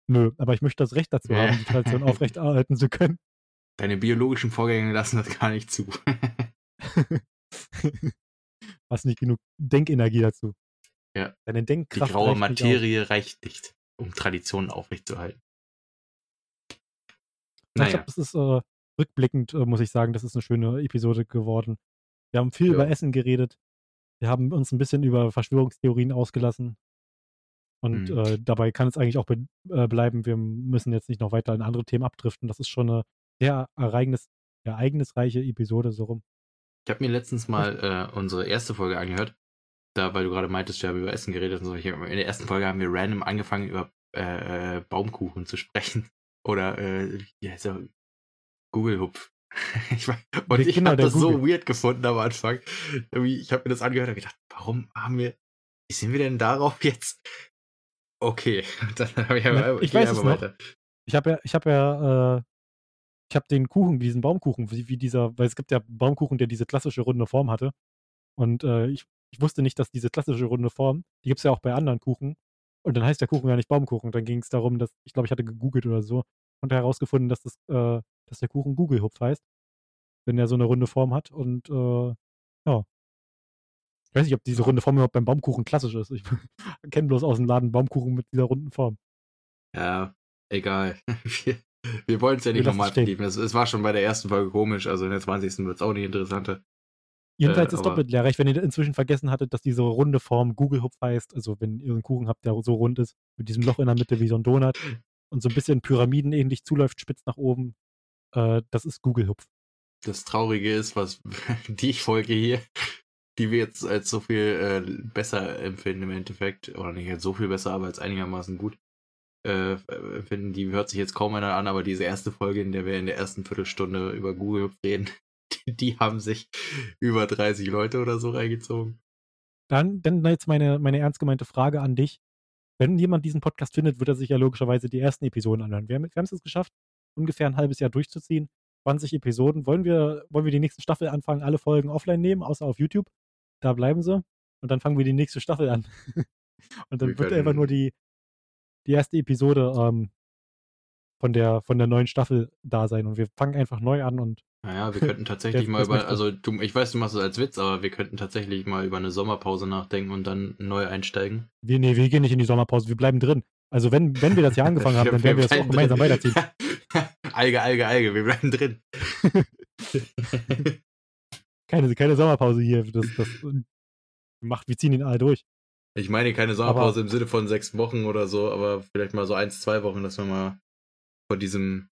Nö, aber ich möchte das Recht dazu haben, die Tradition aufrechterhalten zu können. Deine biologischen Vorgänge lassen das gar nicht zu. Hast nicht genug Denkenergie dazu. Ja. Deine Die Denkkraft graue reicht nicht. Materie reicht nicht, um Traditionen aufrechtzuerhalten. Ja, Ich Naja, glaube, das ist äh, rückblickend, äh, muss ich sagen, das ist eine schöne Episode geworden. Wir haben viel Ja. über Essen geredet. Wir haben uns ein bisschen über Verschwörungstheorien ausgelassen. Und Mhm. äh, dabei kann es eigentlich auch be äh, bleiben. Wir müssen jetzt nicht noch weiter in andere Themen abdriften. Das ist schon eine sehr ereignis ereignisreiche Episode so rum. ich habe mir letztens mal äh, unsere erste Folge angehört. Da, weil du gerade meintest, wir haben über Essen geredet und so. Ich, hab- in der ersten Folge haben wir random angefangen, über äh, äh, Baumkuchen zu sprechen. Oder, äh, wie heißt er? Google-Hupf. Ich war, und ich habe das so Google. weird gefunden am Anfang. Irgendwie, Ich habe mir das angehört und gedacht, warum haben wir, wie sind wir denn darauf jetzt? Okay, dann habe ich aber, ich geh weiß es noch. weiter. Ich habe ja, ich habe ja, äh, ich habe den Kuchen, diesen Baumkuchen, wie, wie dieser, weil es gibt ja Baumkuchen, der diese klassische runde Form hatte. Und äh, ich, ich wusste nicht, dass diese klassische runde Form, die gibt es ja auch bei anderen Kuchen. Und dann heißt der Kuchen ja nicht Baumkuchen. Dann ging es darum, dass, ich glaube, ich hatte gegoogelt oder so und herausgefunden, dass das, äh, dass der Kuchen Google-Hupf heißt. Wenn er so eine runde Form hat. Und äh, ja. Ich weiß nicht, ob diese runde Form überhaupt beim Baumkuchen klassisch ist. Ich kenne bloß aus dem Laden Baumkuchen mit dieser runden Form. Ja, egal. Wir, wir wollen es ja nicht nochmal vertiefen. Es, es war schon bei der ersten Folge komisch, also in der 20. wird es auch nicht interessanter. Jedenfalls Äh, ist doppelt lehrreich, wenn ihr inzwischen vergessen hattet, dass diese runde Form Google-Hupf heißt. Also wenn ihr einen Kuchen habt, der so rund ist, mit diesem Loch in der Mitte wie so ein Donut und so ein bisschen pyramidenähnlich zuläuft, spitz nach oben, äh, das ist Google-Hupf. Das Traurige ist, was die Folge hier, die wir jetzt als so viel äh, besser empfinden im Endeffekt, oder nicht als so viel besser, aber als einigermaßen gut äh, empfinden, die hört sich jetzt kaum einer an, aber diese erste Folge, in der wir in der ersten Viertelstunde über Google reden, die, die haben sich über 30 Leute oder so reingezogen. Dann, dann jetzt meine, meine ernst gemeinte Frage an dich. Wenn jemand diesen Podcast findet, wird er sich ja logischerweise die ersten Episoden anhören. Wir haben, wir haben es jetzt geschafft, ungefähr ein halbes Jahr durchzuziehen. 20 Episoden. Wollen wir, wollen wir die nächste Staffel anfangen, alle Folgen offline nehmen, außer auf YouTube? Da bleiben sie. Und dann fangen wir die nächste Staffel an. Und dann Wir wird einfach nur die, die erste Episode ähm, von, der, von der neuen Staffel da sein. Und wir fangen einfach neu an und Naja, wir könnten tatsächlich mal über, also du, ich weiß, du machst es als Witz, aber wir könnten tatsächlich mal über eine Sommerpause nachdenken und dann neu einsteigen. wir, nee, wir gehen nicht in die Sommerpause, wir bleiben drin. Also wenn, wenn wir das Jahr angefangen haben, dann werden wir das auch gemeinsam drin. weiterziehen. Alge, Alge, Alge, wir bleiben drin. Keine, keine Sommerpause hier. Das, das macht, wir ziehen ihn alle durch. Ich meine keine Sommerpause im Sinne von sechs Wochen oder so, aber vielleicht mal so eins, zwei Wochen, dass wir mal von diesem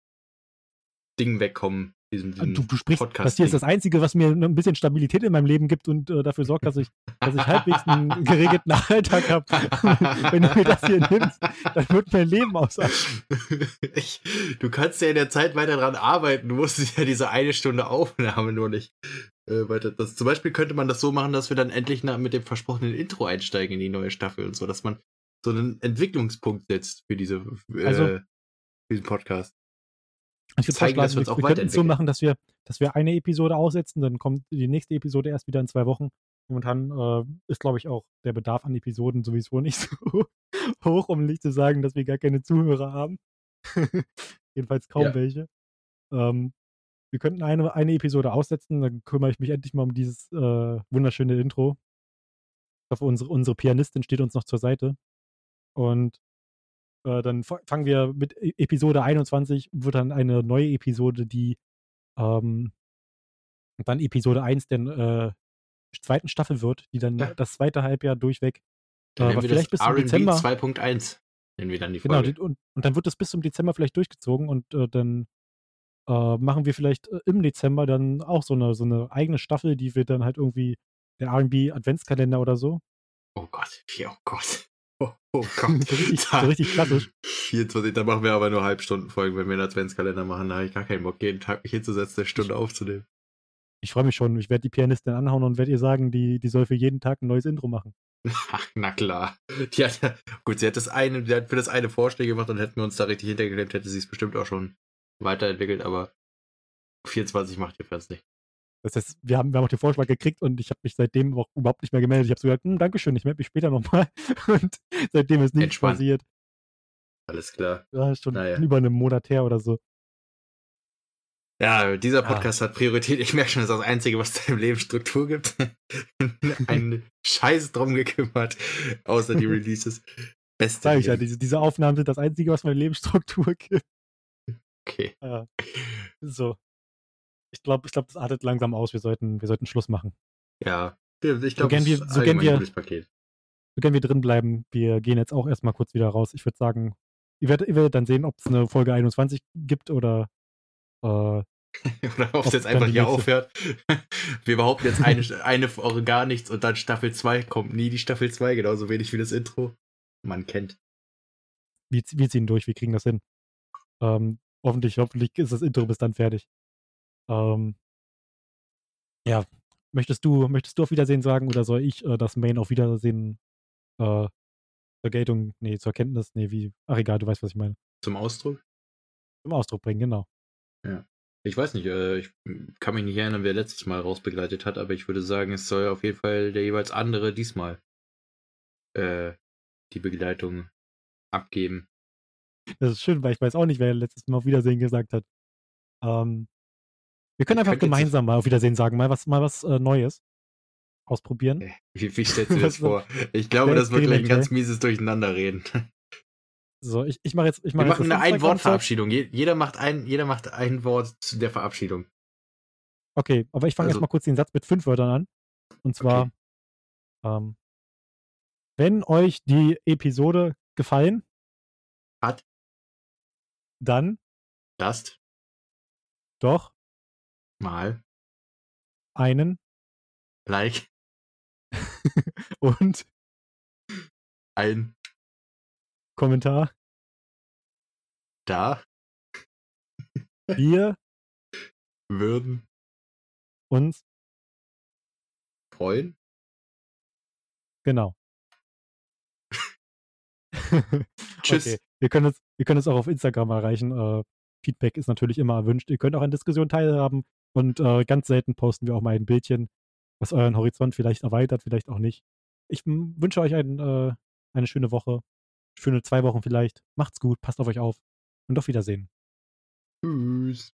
Ding wegkommen. Diesem, diesem Du, du sprichst, Podcast das hier ist das Einzige, was mir ein bisschen Stabilität in meinem Leben gibt und äh, dafür sorgt, dass ich, dass ich halbwegs einen geregelten Alltag habe. Wenn du mir das hier nimmst, dann wird mein Leben ausarten. du kannst ja in der Zeit weiter dran arbeiten. Du musstest ja diese eine Stunde Aufnahme nur nicht äh, weiter. Das, zum Beispiel könnte man das so machen, dass wir dann endlich nach, mit dem versprochenen Intro einsteigen in die neue Staffel und so, dass man so einen Entwicklungspunkt setzt für diese äh, Also- für diesen Podcast. Ich würde Zeigen, dass wir uns auch wir könnten es so machen, dass wir, dass wir eine Episode aussetzen, dann kommt die nächste Episode erst wieder in zwei Wochen. Momentan äh, ist, glaube ich, auch der Bedarf an Episoden sowieso nicht so hoch, um nicht zu sagen, dass wir gar keine Zuhörer haben. Jedenfalls kaum Ja. welche. Ähm, wir könnten eine, eine Episode aussetzen, dann kümmere ich mich endlich mal um dieses äh, wunderschöne Intro. Ich hoffe, unsere, unsere Pianistin steht uns noch zur Seite. Und äh, dann fa- fangen wir mit E- Episode 21, wird dann eine neue Episode, die ähm, dann Episode 1 der äh, zweiten Staffel wird, die dann Ja. das zweite Halbjahr durchweg, Dann äh, vielleicht bis zum Dezember. 2.1. Nennen wir dann die Genau, Folge. die, und, und dann wird das bis zum Dezember vielleicht durchgezogen und äh, dann äh, machen wir vielleicht äh, im Dezember dann auch so eine, so eine eigene Staffel, die wir dann halt irgendwie der RB Adventskalender oder so. Oh Gott, oh Gott. Oh, oh Gott. So richtig- so richtig klassisch. 24, da machen wir aber nur Halbstundenfolgen, wenn wir einen Adventskalender machen. Da habe ich gar keinen Bock, jeden Tag mich hinzusetzen, eine Stunde aufzunehmen. Ich freue mich schon. Ich werde die Pianistin anhauen und werde ihr sagen, die, die soll für jeden Tag ein neues Intro machen. Ach, na klar. Hat gut, sie hat das eine, sie hat für das eine Vorschläge gemacht und hätten wir uns da richtig hintergeklemmt, hätte sie es bestimmt auch schon weiterentwickelt, aber 24 macht ihr Fans nicht. Das heißt, wir haben, wir haben auch den Vorschlag gekriegt und ich habe mich seitdem auch überhaupt nicht mehr gemeldet. Ich habe so gesagt, hm, Dankeschön, ich melde mich später nochmal. Und seitdem ist nichts Entspannt. passiert. Alles klar. Ja, schon Naja. über einen Monat her oder so. Ja, dieser Podcast hat Priorität. Ich merke schon, das ist das Einzige, was deinem Leben Struktur gibt. Ein Scheiß drum gekümmert, außer die Releases. Beste. Sag ich ja, diese, diese Aufnahmen sind das Einzige, was meine Lebensstruktur gibt. Okay. Ja. So. Ich glaube, ich glaub, das artet langsam aus. Wir sollten, wir sollten Schluss machen. Ja. Ich glaube, gern das wir- ist so gern wir-. So gern wir drin bleiben. Wir gehen jetzt auch erstmal kurz wieder raus. Ich würde sagen, ihr werdet, ihr werdet dann sehen, ob es eine Folge 21 gibt oder äh, Oder ob es jetzt einfach hier aufhört. Wir behaupten jetzt eine, eine Woche gar nichts und dann Staffel 2 kommt nie die Staffel 2, genauso wenig wie das Intro. Man kennt. wir, wir ziehen durch, wir kriegen das hin. Ähm, hoffentlich, hoffentlich ist das Intro bis dann fertig. Ähm, ja, möchtest du, möchtest du auf Wiedersehen sagen oder soll ich äh, das Main auf Wiedersehen äh, zur Geltung, nee, zur Kenntnis, nee, wie, ach egal, du weißt, was ich meine, Zum Ausdruck? zum Ausdruck bringen, genau. Ich weiß nicht, äh, ich kann mich nicht erinnern, wer letztes Mal rausbegleitet hat, aber ich würde sagen, es soll auf jeden Fall der jeweils andere diesmal äh, die Begleitung abgeben. Das ist schön, weil ich weiß auch nicht, wer letztes Mal auf Wiedersehen gesagt hat. Ähm, wir können einfach gemeinsam mal auf Wiedersehen sagen, mal was, mal was äh, Neues ausprobieren. Wie, wie stellst du das vor? Ich glaube, das wird gleich ein ganz mieses Durcheinanderreden. So, ich, ich mache jetzt, ich Wir mache jetzt machen eine. Ein-Wort-Verabschiedung. Je- Jeder macht ein, jeder macht ein Wort zu der Verabschiedung. Okay, aber ich fange Also- erstmal kurz den Satz mit fünf Wörtern an. Und zwar, ähm, wenn euch die Episode gefallen Hat dann? Das doch. Mal. Einen. Like. Und? Ein. Kommentar. da. Wir? Würden. Uns, freuen. genau. Tschüss. Okay. Wir können uns, wir können uns auch auf Instagram erreichen. Äh, Feedback ist natürlich immer erwünscht. Ihr könnt auch an Diskussionen teilhaben und äh, ganz selten posten wir auch mal ein Bildchen, was euren Horizont vielleicht erweitert, vielleicht auch nicht. Ich wünsche euch ein, äh, eine schöne Woche, schöne zwei Wochen vielleicht. Macht's gut, passt auf euch auf und auf Wiedersehen. Tschüss.